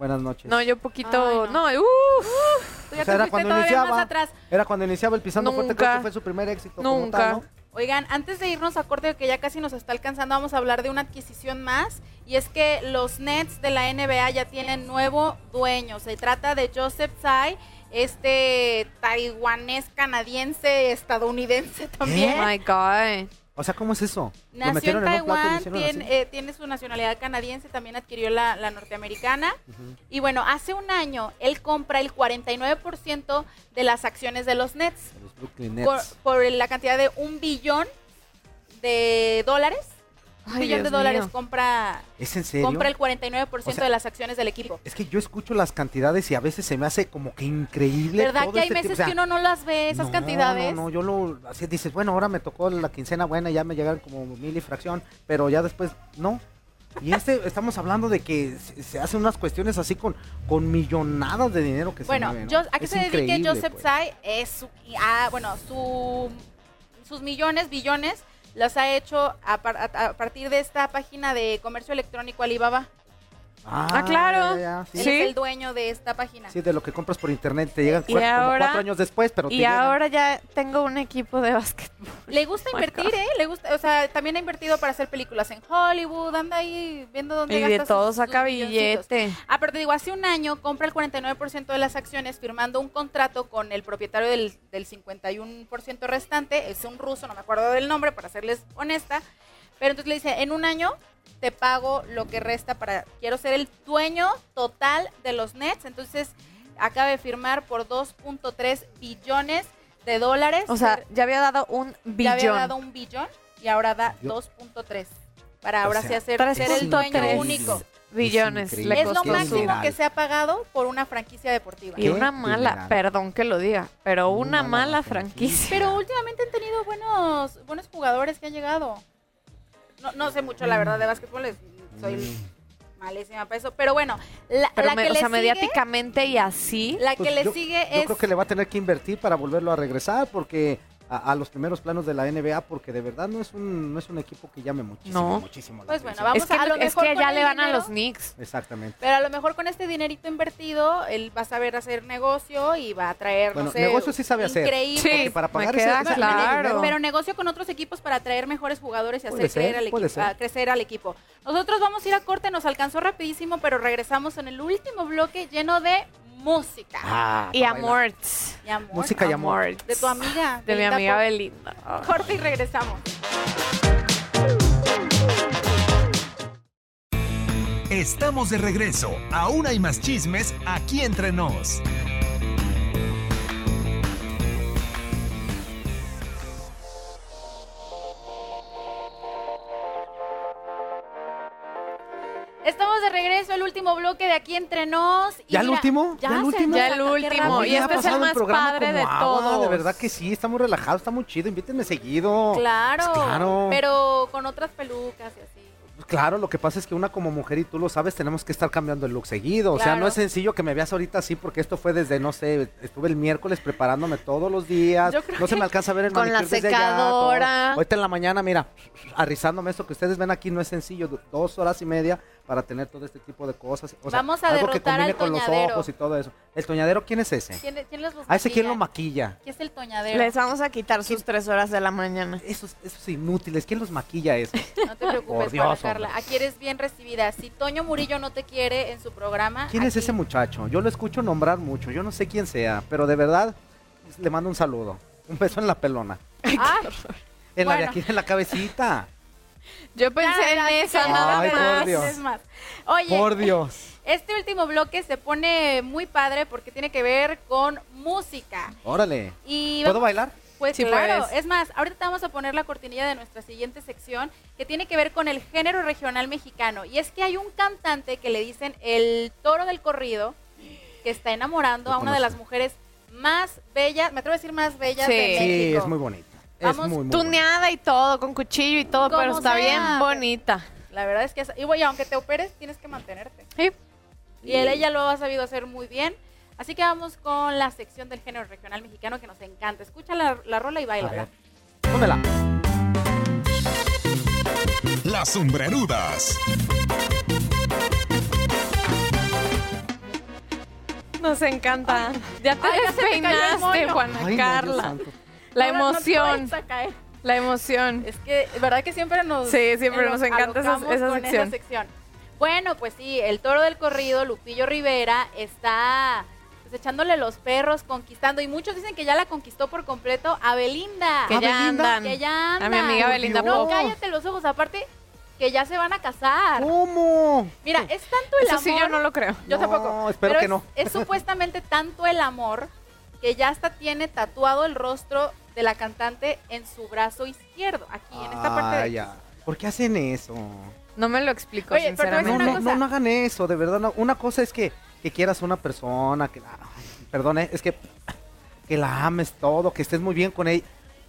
Buenas noches. No, yo poquito, Ay, no, uff, Tú ya O sea, era cuando todavía iniciaba. más atrás. Era cuando iniciaba el pisando fuerte, creo Nunca. que fue su primer éxito. como Nunca. tal, ¿no? Oigan, antes de irnos a corte que ya casi nos está alcanzando, vamos a hablar de una adquisición más. Y es que los Nets de la NBA ya tienen nuevo dueño. Se trata de Joseph Tsai, este taiwanés, canadiense, estadounidense también. Oh my god. O sea, ¿cómo es eso? Nació en Taiwán, tiene, eh, tiene su nacionalidad canadiense, también adquirió la, la norteamericana. Y bueno, hace un año él compra el 49% de las acciones de los Nets Los Brooklyn por, Nets. por la cantidad de un billón de dólares. Un Ay, billón de dólares mío. compra, ¿Es en serio? compra el 49% O sea, de las acciones del equipo. Es que yo escucho las cantidades y a veces se me hace como que increíble. ¿Verdad todo que hay este veces o sea, que uno no las ve, esas no, cantidades? No, no, yo lo. Así dices, bueno, ahora me tocó la quincena buena, ya me llegaron como mil y fracción, pero ya después, no. Y este, estamos hablando de que se, hacen unas cuestiones así con, con millonadas de dinero que Bueno, se mueven. yo- ¿a qué Es se dedica increíble, Joseph pues. Tsai? Es su, ah, bueno, su, sus millones, billones, los ha hecho a- a partir de esta página de comercio electrónico Alibaba. Ah, claro. ya, ya, sí. Él Sí. es el dueño de esta página. Sí, de lo que compras por internet, te llegan Y cua- como ahora- cuatro años después, pero te Y llegan. ahora ya tengo un equipo de básquet. Le gusta Oh invertir. ¿eh? Le gusta, o sea, también ha invertido para hacer películas en Hollywood, anda ahí viendo dónde Y gasta de todo sus saca billete. Ah, pero te digo, hace un año compra el 49% de las acciones firmando un contrato con el propietario del, del 51% restante. Es un ruso, no me acuerdo del nombre, para serles honesta. Pero entonces le dice, en un año te pago lo que resta para... Quiero ser el dueño total de los Nets. Entonces acaba de firmar por 2.3 billones de dólares. O sea, ya había dado un ya había billón. dado un billón y ahora da Yo- 2.3. Para O ahora sea, sí hacer tres ser el dueño único. billones. le Es lo máximo que se ha pagado por una franquicia deportiva. Y una mala, perdón que lo diga, pero una mala mala franquicia. franquicia. Pero últimamente han tenido buenos buenos jugadores. que han llegado. No, no sé mucho, la verdad, de básquetbol. es- soy malísima para eso. Pero bueno, la, Pero la me- que o le sea, sigue, mediáticamente y así. la que Pues le yo- sigue Yo es... creo que le va a tener que invertir para volverlo a regresar porque a, a los primeros planos de la NBA porque de verdad no es un no es un equipo que llame muchísimo, No. muchísimo la Pues bueno, vamos Es que, a, a lo es mejor que ya le van a los Knicks. Exactamente. Pero a lo mejor con este dinerito invertido, él va a saber hacer negocio y va a traer, Bueno, no sé, negocio sí sabe hacer. increíble. Porque para me pagar queda ese, ese claro. dinero- Pero negocio con otros equipos para atraer mejores jugadores y Puede hacer ser, creer al equipo, a crecer al equipo. Nosotros vamos a ir a corte, nos alcanzó rapidísimo, pero regresamos en el último bloque lleno de música. Ah, Y amor. Y amor. Música y amor. De tu amiga. De mi amiga Pop. Belinda. Corte y regresamos. Estamos de regreso. Aún hay más chismes aquí entre nos. Estamos de regreso al último bloque de aquí entre nos. y ¿Ya el último? Ya, ¿Ya el último? Ya el último, y este es el más programa padre de agua, todos. De verdad que sí, está muy relajado, está muy chido. Invítenme seguido. Claro, Pues claro. pero con otras pelucas y así. Pues claro, lo que pasa es que una como mujer y tú lo sabes, tenemos que estar cambiando el look seguido. O sea, no es sencillo que me veas ahorita así porque esto fue desde, no sé, estuve el miércoles preparándome todos los días. Yo creo No se me alcanza a ver el con la allá, todo. secadora. Ahorita en la mañana, mira, arrizándome esto que ustedes ven aquí no es sencillo. do- Dos horas y media para tener todo este tipo de cosas. O sea, Vamos a algo que combine al con los ojos y todo eso. ¿El toñadero quién es ese? ¿Quién, quién les los A ese quién lo maquilla? ¿Qué es el toñadero? Les vamos a quitar sus tres horas de la mañana. Esos, esos inútiles, ¿quién los maquilla eso? No te preocupes, Por Dios, Carla. hombre. Aquí eres bien recibida. Si Toño Murillo no te quiere en su programa. ¿Quién es ese muchacho? Yo lo escucho nombrar mucho, yo no sé quién sea, pero de verdad le mando un saludo. Un beso en la pelona. Ah, En la de Bueno. aquí, en la cabecita. Yo pensé ya, ya, en esa nada Ay, por más. Dios. es más. Oye, Por Dios. este último bloque se pone muy padre porque tiene que ver con música. Órale. Y ¿Puedo bailar? Pues Sí claro, puedes. es más, ahorita te vamos a poner la cortinilla de nuestra siguiente sección que tiene que ver con el género regional mexicano. Y es que hay un cantante que le dicen el toro del corrido que está enamorando Lo a una de las mujeres más bellas, me atrevo a decir más bellas Sí. de Sí, es muy bonita. Vamos, muy, muy. Tuneada y todo, con cuchillo y todo, Como pero está sea, bien bonita. La verdad es que, es- y voy, aunque te operes, tienes que mantenerte. Sí. Y él, ella lo ha sabido hacer muy bien. Así que vamos con la sección del género regional mexicano que nos encanta. Escucha la, la rola y baila. ver. Pónmela. Las sombrerudas. Nos encanta. Ya te Ay, ya despeinaste, moño. Juana Ay, no, Dios Carla. santo. La no emoción, caer. la emoción. Es que, ¿verdad que siempre nos... Sí, siempre nos encanta esa- alocamos esa con sección. sección? Bueno, pues sí, el toro del corrido, Lupillo Rivera, está pues, echándole los perros, conquistando. Y muchos dicen que ya la conquistó por completo a Belinda. Que ¿A ya Belinda? andan. Que ya A mi andan. amiga Belinda. No, Pop. cállate los ojos. Aparte, que ya se van a casar. ¿Cómo? Mira, es tanto el Eso amor. sí yo no lo creo. Yo No, tampoco. espero pero que es, no. es supuestamente tanto el amor que ya hasta tiene tatuado el rostro de la cantante en su brazo izquierdo, aquí, en esta parte de ya. ¿Por qué hacen eso? No me lo explico, Oye, pero No, sinceramente. no, no, no hagan eso, de verdad. no. Una cosa es que, que quieras una persona, que, ay, perdón, eh, es que, que la ames todo, que estés muy bien con ella,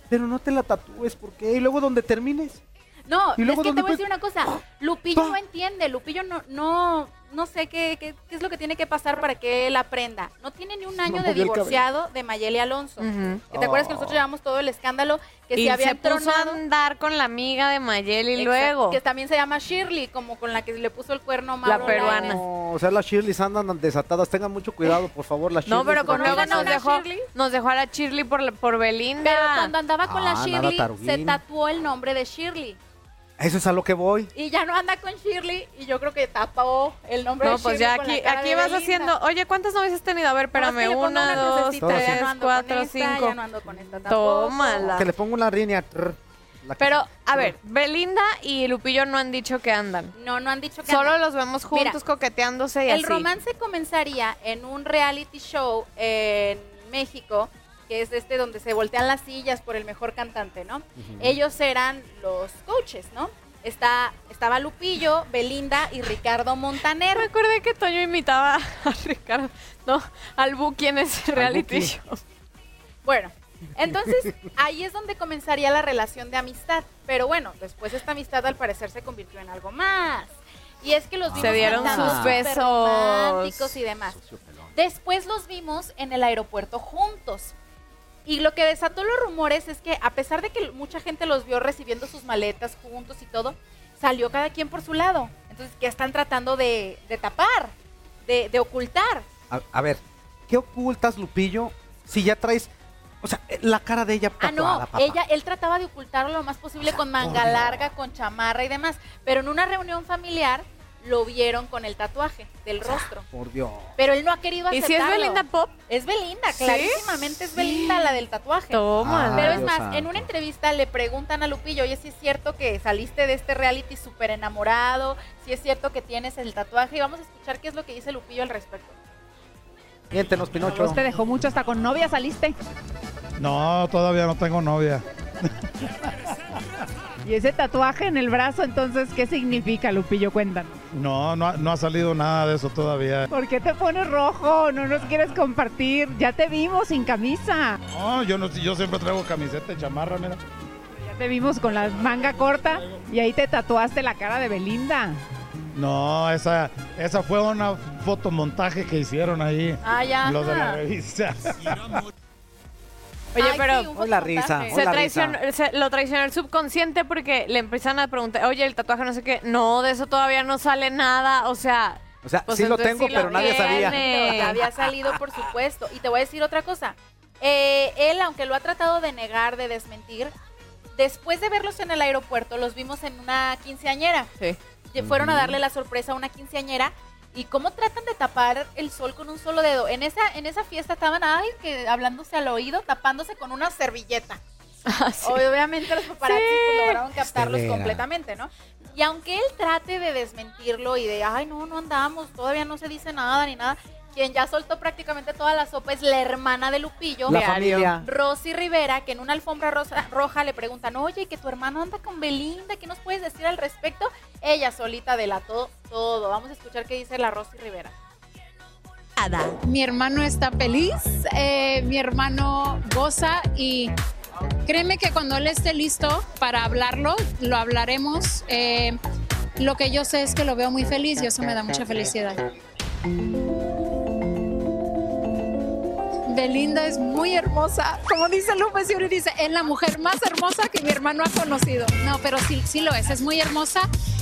pero no te la tatúes, ¿por qué? Y luego donde termines. No, ¿Y es luego que te voy a decir una cosa. Lupillo no entiende. Lupillo no, no, no sé qué, qué, qué es lo que tiene que pasar para que él aprenda. No tiene ni un año No de divorciado de Mayeli Alonso. Que ¿Te acuerdas que Oh. nosotros llevamos todo el escándalo que y se había se puso a andar con la amiga de Mayeli Exacto, luego. Que también se llama Shirley, como con la que le puso el cuerno Mauro La peruana. No, o sea, las Shirley andan desatadas. Tengan mucho cuidado, por favor, las No, Shirleys, pero con luego ¿Conocen a nos dejó, Shirley? nos dejó a la Shirley por, la- por Belinda. Pero cuando andaba con la Ah, Shirley, se tatuó el nombre de Shirley. Eso es a lo que voy. Y ya no anda con Shirley y yo creo que tapó el nombre No, de pues Shirley ya con la aquí, vas Belinda. haciendo. Oye, ¿cuántas novias has tenido? A ver, espérame. pongo Una, una dos, ya tres, no cuatro, esta, cinco. ya no ando con esta tampoco. Tómala. Que le pongo una línea. Pero, a ver, Belinda y Lupillo no han dicho que andan. No, no han dicho que Solo andan. los vemos juntos Mira, coqueteándose y El así. romance comenzaría en un reality show en México, que es este donde se voltean las sillas por el mejor cantante, ¿no? Ellos eran los coaches, ¿no? Está, estaba Lupillo, Belinda y Ricardo Montaner. Me acordé que Toño imitaba a Ricardo, no, al Buki en ese reality show. Bueno, Entonces, ahí es donde comenzaría la relación de amistad. Pero bueno, después esta amistad al parecer se convirtió en algo más. Y es que los vimos Se dieron sus besos. románticos y demás. Después los vimos en el aeropuerto juntos. Y lo que desató los rumores es que a pesar de que mucha gente los vio recibiendo sus maletas juntos y todo, salió cada quien por su lado. Entonces, que están tratando de, de tapar, de, de ocultar. A, a ver, ¿qué ocultas, Lupillo, si ya traes, o sea, la cara de ella Ah, tatuada, no, papá? ella, él trataba de ocultarlo lo más posible con manga larga, con chamarra y demás. Pero en una reunión familiar lo vieron con el tatuaje del rostro. Por Dios. Pero él no ha querido ¿Y aceptarlo. si es Belinda Pop? Es Belinda, ¿Sí? clarísimamente es Belinda la del tatuaje. Tómala. Pero es Dios más, santo. en una entrevista le preguntan a Lupillo, oye, si es cierto que saliste de este reality súper enamorado, si es cierto que tienes el tatuaje, y vamos a escuchar qué es lo que dice Lupillo al respecto. Miéntenos, Pinocho. Te dejó mucho hasta con novia saliste. No, todavía no tengo novia. Y ese tatuaje en el brazo, entonces, ¿qué significa, Lupillo? Cuéntanos. No, no, ha- no ha salido nada de eso todavía. ¿Por qué te pones rojo? No nos quieres compartir. Ya te vimos sin camisa. No, yo, no, yo siempre traigo camiseta y chamarra, mira. Ya te vimos con la manga corta y ahí te tatuaste la cara de Belinda. No, esa, esa fue una fotomontaje que hicieron ahí. Ah, ya. Los de la revista. Oye, Ay, pero sí, un Hoy la risa, fotomontaje. hoy se la traicionó, risa. se- lo traicionó el subconsciente porque le empiezan a preguntar, oye, el tatuaje no sé qué. No, de eso todavía no sale nada. O sea, O sea, Pues sí lo tengo, sí pero lo nadie sabía. Ya había salido, por supuesto. Y te voy a decir otra cosa. Eh, él, aunque lo ha tratado de negar, de desmentir, después de verlos en el aeropuerto, los vimos en una quinceañera. sí. Fueron a darle la sorpresa a una quinceañera. ¿Y cómo tratan de tapar el sol con un solo dedo? En esa, en esa fiesta estaban, ay, que hablándose al oído, tapándose con una servilleta. Obviamente los paparazzi pues, lograron captarlos Estelera. completamente, ¿no? Y aunque él trate de desmentirlo y de, ay, no, no andamos, todavía no se dice nada ni nada, quien ya soltó prácticamente toda la sopa es la hermana de Lupillo, La familia. Rosy Rivera, que en una alfombra rosa- roja le preguntan, oye, que tu hermano anda con Belinda, ¿qué nos puedes decir al respecto? Ella solita delató todo. Vamos a escuchar qué dice la Rosy Rivera. Mi hermano está feliz, eh, mi hermano goza y créeme que cuando él esté listo para hablarlo, lo hablaremos. Eh, lo que yo sé es que lo veo muy feliz y eso me da mucha felicidad. Belinda es muy hermosa. Como dice Lupe Siuri, dice, es la mujer más hermosa que mi hermano ha conocido. No, pero sí, sí lo es, es muy hermosa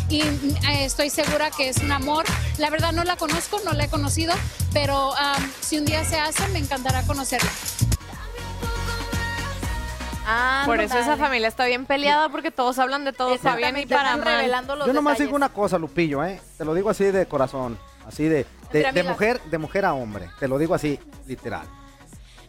y eh, estoy segura que es un amor. La verdad no la conozco, no la he conocido, pero am, si un día se hace, me encantará conocerla. Ah, Por eso esa familia está bien peleada porque todos hablan de todo para bien y para mal. Yo nomás detalles. digo una cosa, Lupillo, ¿eh? Te lo digo así de corazón, así de, de, mujer, de mujer a hombre. Te lo digo así, literal.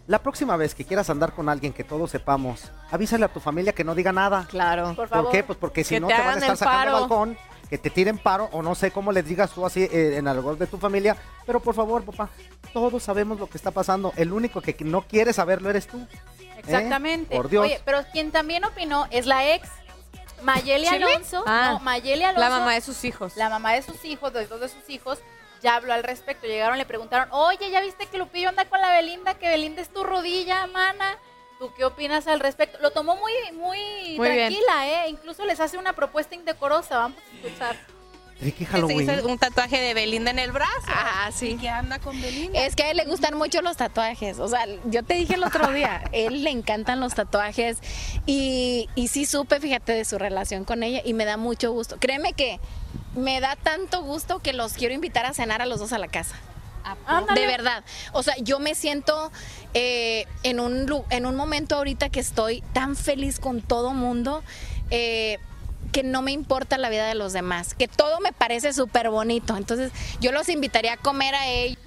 La próxima vez que quieras andar con alguien que todos sepamos, avísale a tu familia que no diga nada. Claro. Por favor. qué? Pues porque si no te te van a estar el sacando al balcón, que te tiren paro o no sé cómo les digas tú así eh, en algo de tu familia. Pero por favor, papá, todos sabemos lo que está pasando. El único que no quiere saberlo eres tú. Exactamente. ¿Eh? Por Dios. Oye, pero quien también opinó es la ex. Mayeli. Alonso. Ah, no, Mayeli Alonso. La mamá de sus hijos. La mamá de sus hijos, de dos de sus hijos, ya habló al respecto. Llegaron, le preguntaron, oye, ¿ya viste que Lupillo anda con la Belinda? Que Belinda es tu rodilla, mana. ¿Tú qué opinas al respecto? Lo tomó muy, muy, Muy bien. tranquila, ¿eh? Incluso les hace una propuesta indecorosa. Vamos a escuchar. Ricky Se Halloween. hizo un tatuaje de Belinda en el brazo. Ah, sí. ¿Y que anda con Belinda? Es que a él le gustan mucho los tatuajes. O sea, yo te dije el otro día, él le encantan los tatuajes. Y, y sí supe, fíjate, de su relación con ella y me da mucho gusto. Créeme que me da tanto gusto que los quiero invitar a cenar a los dos a la casa. Ándale. De verdad. O sea, yo me siento eh, en, un, en un momento ahorita que estoy tan feliz con todo mundo. eh, que no me importa la vida de los demás, que todo me parece súper bonito. Entonces, yo los invitaría a comer a ellos.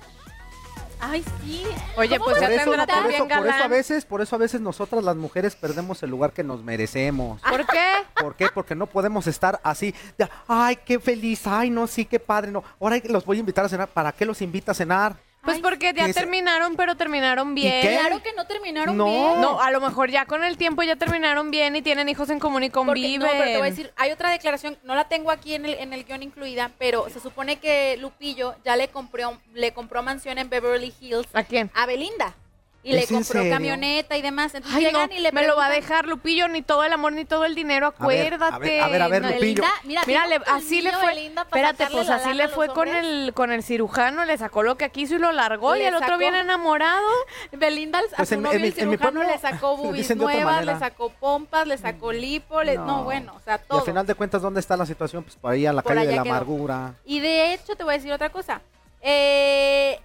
Ay, sí. Oye, ¿Cómo pues Por ya eso, tendrá por, eso, por eso a veces, por eso a veces nosotras las mujeres perdemos el lugar que nos merecemos. ¿Por qué? ¿Por qué? Porque no podemos estar así, de, ay, qué feliz, ay, no, sí, qué padre, no. Ahora los voy a invitar a cenar. ¿Para qué los invita a cenar? Pues porque ya ¿qué se- terminaron, pero terminaron bien. qué? Claro que no terminaron No. bien. No, a lo mejor ya con el tiempo ya terminaron bien y tienen hijos en común y Porque, conviven. no, pero te voy a decir, hay otra declaración, no la tengo aquí en el, en el guion incluida, pero se supone que Lupillo ya le compró, le compró mansión en Beverly Hills ¿A quién? a Belinda. Y le ¿Es en compró serio? camioneta y demás. Entonces Ay, llegan no, y le me lo va a dejar Lupillo, ni todo el amor, ni todo el dinero, a acuérdate. ver, a ver, a ver, No, Lupillo. Belinda, mira, Mira, le- así le fue. Espérate, pues la así le fue con el con el cirujano, le sacó lo que quiso y lo largó y el otro bien enamorado. Belinda a Pues su en- novio en mi- el en mi cirujano pueblo le sacó otra nuevas, le sacó pompas, le sacó lipo, le- no. No. bueno, o sea, Y todo. al final de cuentas, ¿dónde está la situación? Pues por ahí a la Por calle de la quedó. amargura. Y de hecho, te voy a decir otra cosa. Eh,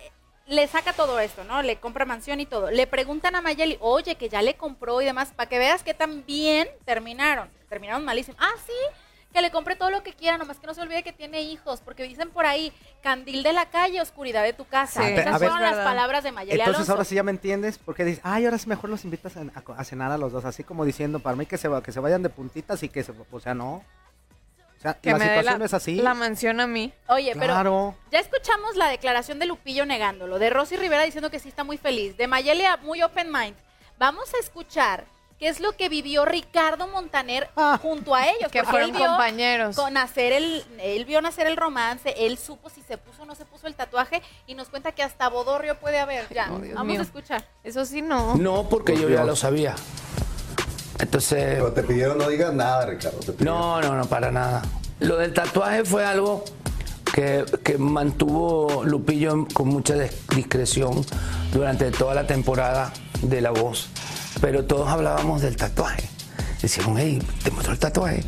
le saca todo esto, ¿no? Le compra mansión y todo. Le preguntan a Mayeli, oye, que ya le compró y demás, para que veas que también terminaron. Terminaron malísimo. Ah, sí, que le compre todo lo que quiera, nomás que no se olvide que tiene hijos, porque dicen por ahí, candil de la calle, oscuridad de tu casa. Sí, Esas ver. fueron las palabras de Mayeli Entonces Alonso. ahora sí ya me entiendes, porque dices, ay, ahora sí mejor los invitas a, a- a cenar a los dos, así como diciendo, para mí que se, va- que se vayan de puntitas y que se, o sea, no. O sea, Que la me situación la, es así. la mansión a mí. Oye, Claro. pero ya escuchamos la declaración de Lupillo negándolo, de Rosy Rivera diciendo que sí está muy feliz, de Mayeli a- muy open mind. Vamos a escuchar qué es lo que vivió Ricardo Montaner junto a ellos. Que fueron él vio compañeros. Con nacer el, él vio nacer el romance, él supo si se puso o no se puso el tatuaje y nos cuenta que hasta bodorrio puede haber. Ya, No, Dios vamos mío. a escuchar. Eso sí no. No, porque yo ya lo sabía. Entonces. Pero te pidieron no digas nada, Ricardo. No, no, no, para nada. Lo del tatuaje fue algo que, que mantuvo Lupillo con mucha dis- discreción durante toda la temporada de La Voz. Pero todos hablábamos del tatuaje. Decíamos, hey, te mostró el tatuaje.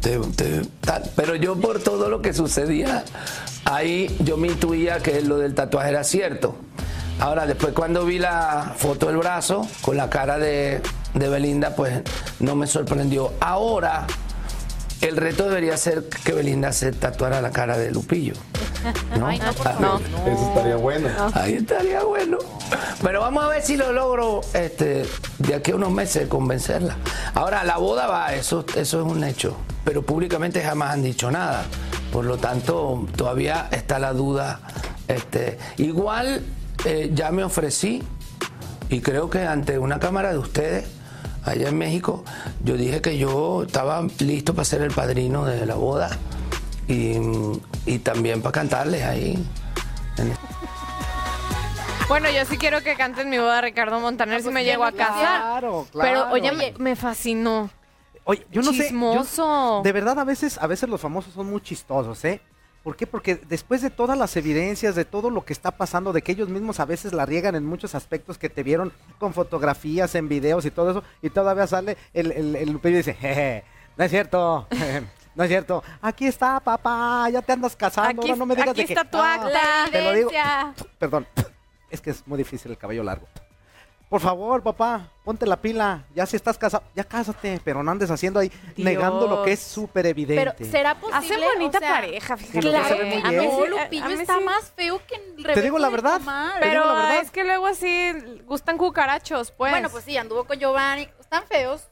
Te- te- tal. Pero yo por todo lo que sucedía, ahí yo me intuía que lo del tatuaje era cierto. Ahora, después cuando vi la foto del brazo con la cara de, de Belinda, pues no me sorprendió. Ahora, el reto debería ser que Belinda se tatuara la cara de Lupillo. ¿no? Ay, no, por Ah, favor. Eso estaría bueno. Ahí estaría bueno. Pero vamos a ver si lo logro este, de aquí a unos meses convencerla. Ahora, la boda va, eso, eso es un hecho. Pero públicamente jamás han dicho nada. Por lo tanto, todavía está la duda. Este, igual eh, ya me ofrecí y creo que ante una cámara de ustedes, allá en México, yo dije que yo estaba listo para ser el padrino de la boda y, y también para cantarles ahí. en Bueno, yo sí quiero que canten mi boda Ricardo Montaner si me llego a casar. Claro, claro. Pero oye, me, me fascinó. Oye, yo no sé. yo- Chismoso. de verdad, a veces, a veces los famosos son muy chistosos, ¿eh? ¿Por qué? Porque después de todas las evidencias, de todo lo que está pasando, de que ellos mismos a veces la riegan en muchos aspectos que te vieron con fotografías, en videos y todo eso, y todavía sale el, el, el Lupillo y dice, jeje, no es cierto, no es cierto, aquí está papá, ya te andas casando, Aquí, no me digas aquí de que, está tu "Ah, acta. te lo digo, perdón, es que es muy difícil el cabello largo. Por favor, papá, ponte la pila. Ya si estás casado, ya cásate, pero no andes haciendo ahí negando lo que es súper evidente. Pero será posible. Hacen bonita O sea, pareja, fíjate. Sí, ven muy a mí Sí, Lupillo a- a mí está sí. más feo que Rebeca Te digo la verdad. Digo Pero la verdad. es que luego así gustan cucarachos, pues. Bueno, pues sí, anduvo con Giovanni. Están feos.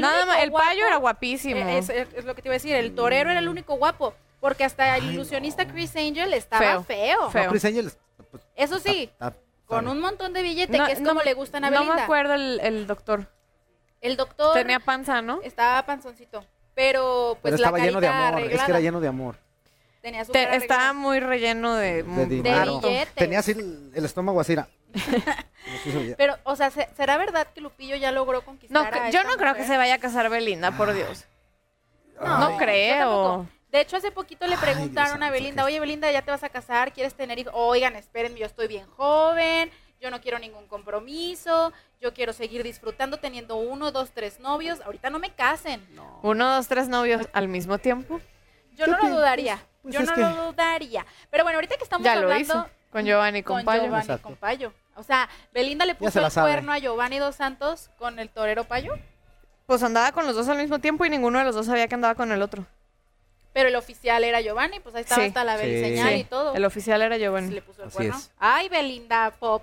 Nada único más, el guapo- payo era guapísimo. Eh, Es, es lo que te iba a decir. El torero era el único guapo. Porque hasta el ilusionista Chris Angel estaba Feo. feo. Feo. No, Chris Angel, pues, Eso sí, está- con un montón de billete, No, que es no como le gustan a No Belinda. me acuerdo el, el doctor. El doctor Tenía panza, ¿no? estaba panzoncito. Pero pues pero estaba la lleno de amor. Es que era lleno de amor. Tenía su Te- estaba muy relleno de... De dinero. billetes. Tenía así el, el estómago así. era. Pero, o sea, ¿se- ¿será verdad que Lupillo ya logró No, conquistar a yo esta no creo que se vaya a casar Belinda, por Dios. No, yo creo. De hecho, hace poquito le preguntaron Dios a Belinda, oye Belinda, ya te vas a casar, ¿quieres tener hijos? Oigan, espérenme, yo estoy bien joven, yo no quiero ningún compromiso, yo quiero seguir disfrutando teniendo uno, dos, tres novios. Ahorita no me casen. Uno, dos, tres novios al mismo tiempo. Yo no lo dudaría. pues yo no que- lo dudaría. Pero bueno, ahorita que estamos Ya lo hablando hizo. Con Giovanni, con, con Payo. Giovanni, Exacto. con Payo. O sea, Belinda le puso el sabe. cuerno a Giovanni Dos Santos con el torero Payo, Pues andaba con los dos al mismo tiempo y ninguno de los dos sabía que andaba con el otro. Pero el oficial era Giovanni, pues ahí estaba Sí. hasta la Sí. señal y todo. El oficial era Se Giovanni. le puso el Así cuerno. es. Ay, Belinda Pop.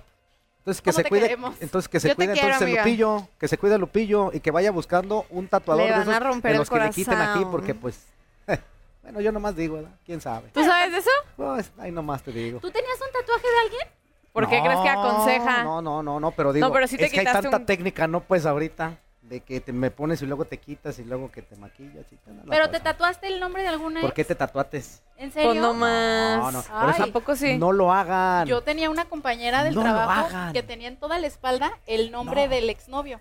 Entonces que ¿Cómo se te cuide, queremos? entonces que se Yo te cuide quiero, entonces el amiga. Lupillo, que se cuide Lupillo y que vaya buscando un tatuador Le de van esos a romper de el los que le quiten aquí corazón. porque pues bueno, yo nomás digo, ¿verdad? ¿Quién sabe? ¿Tú sabes de eso? Pues, ahí nomás te digo. ¿Tú tenías un tatuaje de alguien? ¿Por qué crees que aconseja? No, no, no, no, pero digo, pero sí te es que hay quitaste tanta un- técnica, no pues ahorita. De que te me pones y luego te quitas y luego que te maquillas y tal, Pero cosa. te tatuaste el nombre de alguna ¿Por ex? qué te tatuates? ¿En serio? Pues no más. No, no, Ay. por eso ¿A poco sí? no lo hagan. Yo tenía una compañera del No trabajo que tenía en toda la espalda el nombre No. del exnovio,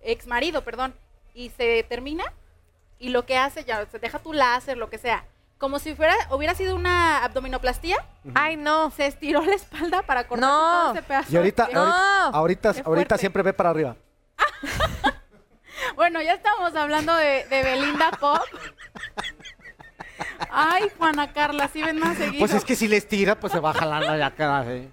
exmarido, perdón, y se termina y lo que hace ya se deja tu láser, lo que sea, como si fuera hubiera sido una abdominoplastía. Ay, no. Se estiró la espalda para cortar No. todo ese pedazo. Y ahorita, ahorita, ahorita, ahorita siempre ve para arriba. Bueno, ya estamos hablando de, de Belinda Pop. Ay, Juana Carla, sí ven más seguido. Pues es que si les tira, pues se va jalando ya acá. ¿eh?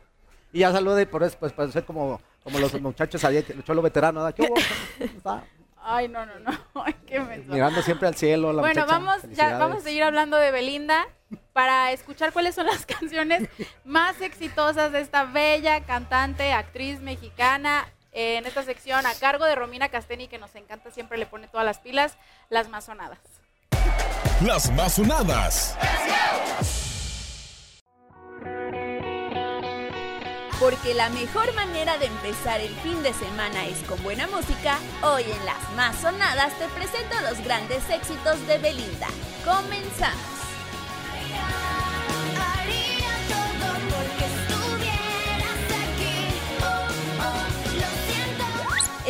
Y ya saluda y por eso, pues, para ser como, como los muchachos ahí, el cholo veterano, ¿verdad? ¿Qué hubo? Ay, no, no, no. Ay, qué. Mirando siempre al cielo, la Bueno, muchacha. vamos, ya, vamos a seguir hablando de Belinda para escuchar cuáles son las canciones más exitosas de esta bella cantante, actriz mexicana. En esta sección, a cargo de Romina Casteni, que nos encanta, siempre le pone todas las pilas, las más sonadas. Las más sonadas. Porque la mejor manera de empezar el fin de semana es con buena música, hoy en las más sonadas te presento los grandes éxitos de Belinda. Comenzamos.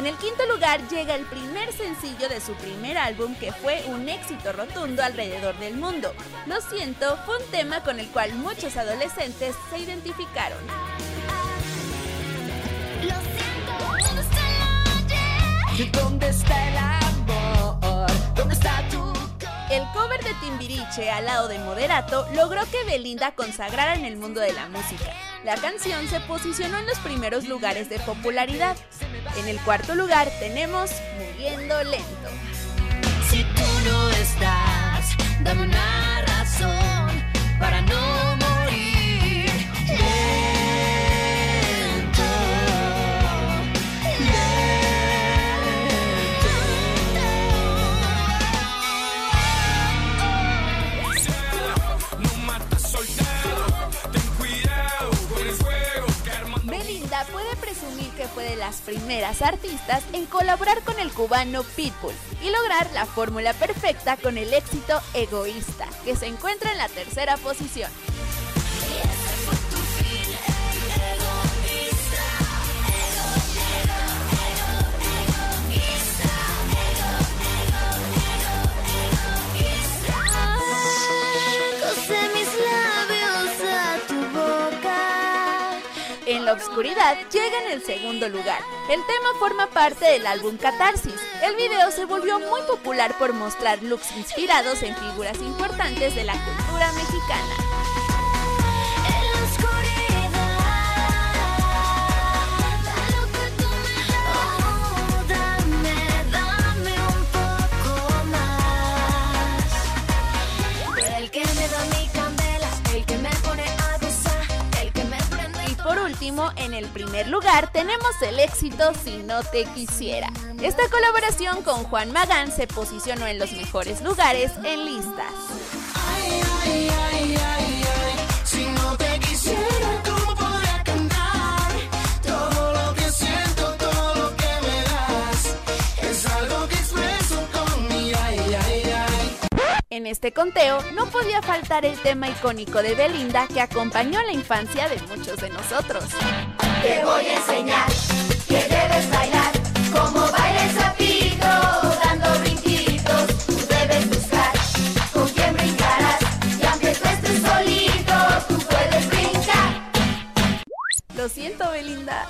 El quinto lugar llega el primer sencillo de su primer álbum que fue un éxito rotundo alrededor del mundo. Lo siento, fue un tema con el cual muchos adolescentes se identificaron. ¿Dónde está el amor? ¿Dónde está tu El cover de Timbiriche al lado de Moderato logró que Belinda consagrara en el mundo de la música. La canción se posicionó en los primeros lugares de popularidad. En el cuarto lugar tenemos Muriendo Lento. Si tú no estás, dame una razón para no fue de las primeras artistas en colaborar con el cubano Pitbull y lograr la fórmula perfecta con el éxito Egoísta, que se encuentra en la tercera posición. La oscuridad llega en el segundo lugar. El tema forma parte del álbum Catarsis. El video se volvió muy popular por mostrar looks inspirados en figuras importantes de la cultura mexicana. En el primer lugar tenemos el éxito Si no te quisiera. Esta colaboración con Juan Magán se posicionó en los mejores lugares en listas. En este conteo no podía faltar el tema icónico de Belinda que acompañó la infancia de muchos de nosotros. Te voy a enseñar que debes bailar como baila el sapito, dando brinquitos. Tú debes buscar con quién brincarás y aunque tú estés solito, tú puedes brincar. Lo siento, Belinda.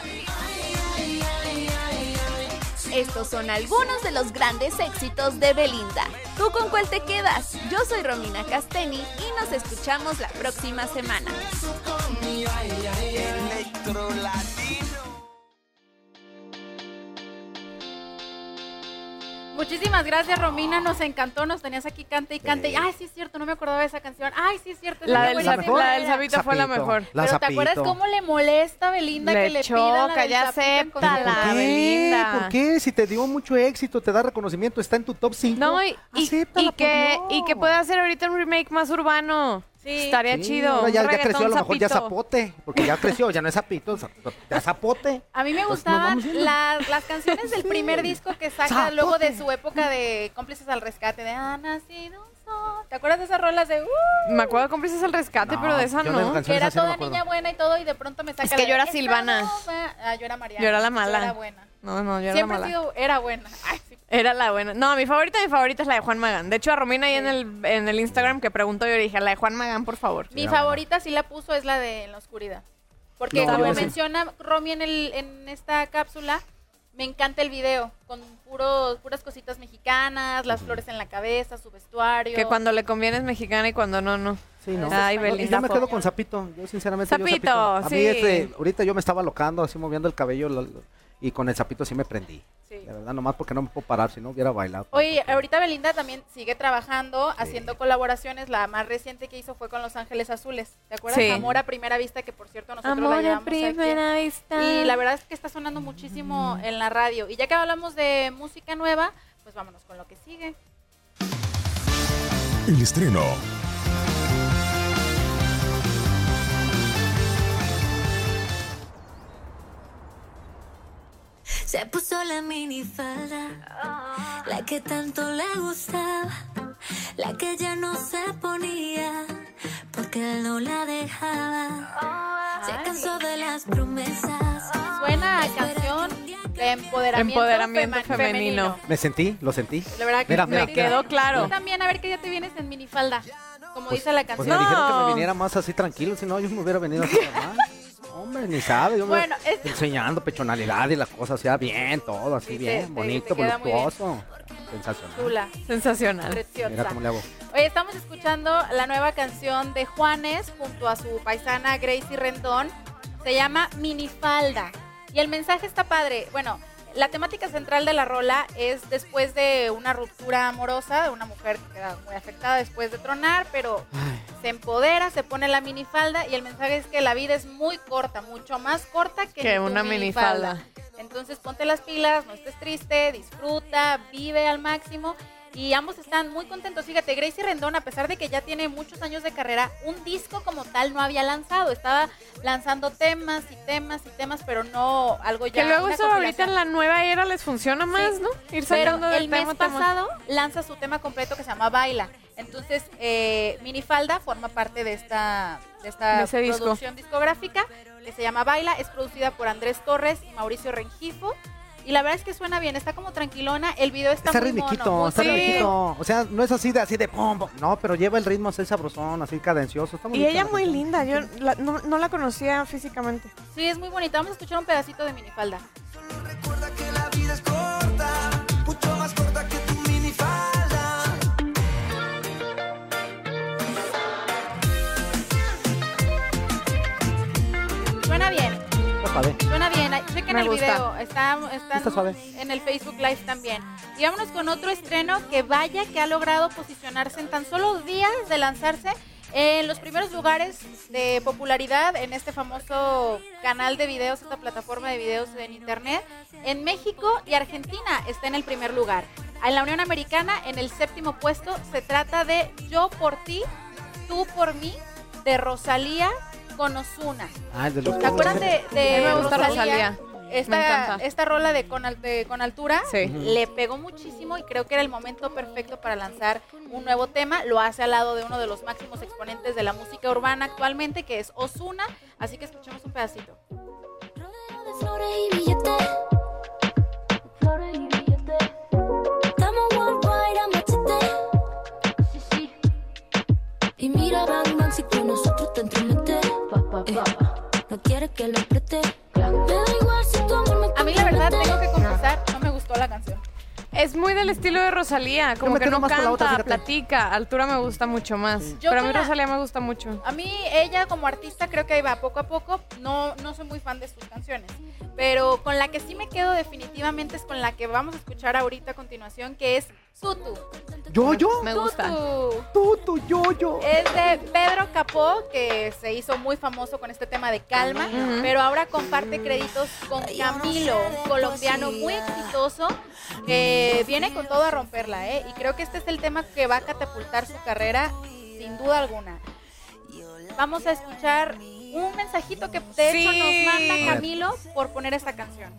Estos son algunos de los grandes éxitos de Belinda. ¿Tú con cuál te quedas? Yo soy Romina Casteni y nos escuchamos la próxima semana. Muchísimas gracias, Romina. Nos encantó. Nos tenías aquí cante y cante. Y, Ay, sí es cierto, no me acordaba de esa canción. Ay, sí es cierto. esa La del, buenísima. sapi- la del Sabito fue la mejor. Pero ¿te acuerdas cómo le molesta a Belinda Le que le choca, del ya sapito. Belinda. ¿Por qué? Si te dio mucho éxito, te da reconocimiento, está en tu top 5. No, y, y- y que, y que puede hacer ahorita un remake más urbano. Estaría Sí, chido. ahora ya, creció, a lo mejor ya zapote. Porque ya creció, ya no es zapito, zap- ya zapote. A mí me Pues gustaban las, las canciones del primer disco que saca Zapote. luego de su época de cómplices al rescate, de Ha nacido un sol. ¿Te acuerdas de esas rolas de uh? Me acuerdo de cómplices al rescate, No, pero de esa no. Que era no toda acuerdo. niña buena y todo, y de pronto me saca Es que la yo era Silvana. "Esta no va". Ah, yo era Mariana. Yo era la Yo mala. era buena. No, no, yo era Siempre la he mala. sido, era buena. Ay, sí. Era la buena. No, mi favorita, mi favorita es la de Juan Magán. De hecho, a Romina ahí en el, en el Instagram que preguntó, yo le dije, la de Juan Magán, por favor. Mi favorita sí la puso es la de En la oscuridad. Porque No, como yo sí. menciona Romy en, el, en esta cápsula, me encanta el video, con puros, puras cositas mexicanas, las flores en la cabeza, su vestuario. Que cuando le conviene es mexicana y cuando no, no. Sí, ¿no? Ay, Belinda. yo me quedo con Zapito. Yo, sinceramente, yo Zapito, A mí, sí. este, ahorita yo me estaba locando, así moviendo el cabello. lo- lo- y con el Zapito sí me prendí. Sí. De verdad, nomás porque no me puedo parar, si no hubiera bailado. Oye, ahorita Belinda también sigue trabajando, haciendo colaboraciones. La más reciente que hizo fue con Los Ángeles Azules. ¿Te acuerdas? Sí. Amor a primera vista, que por cierto nosotros Amor la a llevamos primera aquí. vista. Y la verdad es que está sonando muchísimo en la radio. Y ya que hablamos de música nueva, pues vámonos con lo que sigue. El estreno. Se puso la minifalda, la que tanto le gustaba, la que ya no se ponía, porque él no la dejaba. Se cansó de las promesas. Suena a canción de empoderamiento, Empoderamiento fema- femenino. Me sentí, lo sentí. La verdad que Mira, me mira, quedó mira. claro. Tú también, a ver que ya te vienes en minifalda, como Pues- dice la Pues canción. me dijeron que me viniera más así tranquilo, si no, yo me hubiera venido así. Hombre, ni sabe, yo me Bueno, es- enseñando pechonalidad y la cosa, o sea, bien, todo así, Sí, bien, te- bonito, te bien. voluptuoso. Sensacional. Chula. Sensacional. Preciosa. Mira cómo le hago. Oye, estamos escuchando la nueva canción de Juanes junto a su paisana Gracie Rendón. Se llama Minifalda. Y el mensaje está padre. Bueno, la temática central de la rola es después de una ruptura amorosa de una mujer que queda muy afectada después de tronar, pero se empodera, se pone la minifalda y el mensaje es que la vida es muy corta, mucho más corta que, una minifalda. Entonces ponte las pilas, no estés triste, disfruta, vive al máximo. Y ambos están muy contentos. Fíjate, Gracie Rendón, a pesar de que ya tiene muchos años de carrera, un disco como tal no había lanzado. Estaba lanzando temas y temas y temas, pero no algo ya. Que luego eso ahorita en la nueva era les funciona más, ¿no? Ir sacando del el mes tema, tema. pasado lanza su tema completo que se llama Baila. Entonces, eh, Minifalda forma parte de esta, de esta De ese disco. producción discográfica que se llama Baila. Es producida por Andrés Torres y Mauricio Rengifo. Y la verdad es que suena bien, está como tranquilona. El video está, Está muy ritmiquito, mono, está bonito. ritmiquito. O sea, no es así de así de pom, pom. No, pero lleva el ritmo así sabrosón, así cadencioso. Está Y ella la muy linda, yo la- no, no la conocía físicamente. Sí, es muy bonita. Vamos a escuchar un pedacito de Minifalda. La vida es corta, mucho suave. Suena bien, chequen Me el gusta. video, está, está Está suave. en el Facebook Live también. Y vámonos con otro estreno que vaya que ha logrado posicionarse en tan solo días de lanzarse en los primeros lugares de popularidad en este famoso canal de videos, esta plataforma de videos en internet. En México y Argentina está en el primer lugar. En la Unión Americana, en el séptimo puesto, se trata de Yo por ti, tú por mí, de Rosalía con Ozuna. Ah, de los ¿Te acuerdas de, de me gusta Rosalía? Rosalía. Esta, Me encanta. esta rola de con, al- de con altura Sí. le pegó muchísimo y creo que era el momento perfecto para lanzar un nuevo tema. Lo hace al lado de uno de los máximos exponentes de la música urbana actualmente, que es Ozuna. Así que escuchemos un pedacito. de flores y billetes. Flores y billetes. Estamos worldwide a machete. Sí, sí. Y mira, Bang, si con nosotros te. Eh, no quieres que lo preste. Me da igual si tu amor me A mí la verdad tengo que confesar, no me gustó la canción. Es muy del estilo de Rosalía, como que no otra, canta, platica. Altura me gusta mucho más. Yo Pero a mí la- Rosalía me gusta mucho. A mí, ella como artista, creo que ahí va poco a poco. No, no soy muy fan de sus canciones. Pero con la que sí me quedo definitivamente es con la que vamos a escuchar ahorita a continuación, que es Tutu. Yo, yo. Me gusta. Tutu. Tú, yo, yo. Es de Pedro Capó, que se hizo muy famoso con este tema de calma, pero ahora comparte créditos con Camilo, un colombiano muy exitoso, que viene con todo a romperla, ¿eh? Y creo que este es el tema que va a catapultar su carrera, sin duda alguna. vamos a escuchar un mensajito que de hecho Sí. nos manda. Camilo por poner esta canción.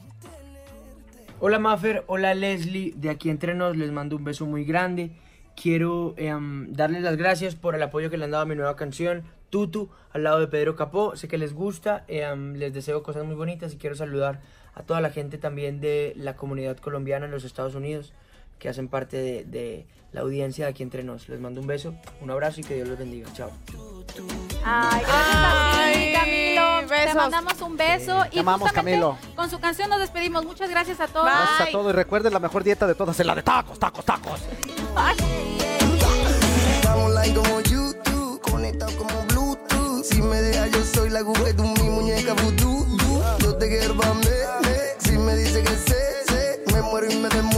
Hola Maffer, hola Leslie, de aquí entre nos les mando un beso muy grande. Quiero em, darles las gracias por el apoyo que le han dado a mi nueva canción, Tutu, al lado de Pedro Capó. Sé que les gusta, em, les deseo cosas muy bonitas y quiero saludar a toda la gente también de la comunidad colombiana en los Estados Unidos que hacen parte de, de la audiencia de aquí entre nos. Les mando un beso, un abrazo y que Dios los bendiga. Chao. Ay, gracias a ti, Camilo. Te besos. mandamos un beso te y amamos, Camilo. con su canción nos despedimos. Muchas gracias a todos. Gracias a todos y recuerden la mejor dieta de todas es la de tacos, tacos, tacos. Como YouTube, conectado como Bluetooth. Si me deja, yo soy la aguja de mi muñeca vudú. Yo te quiero. Si me dice que sé, sé, me muero y me.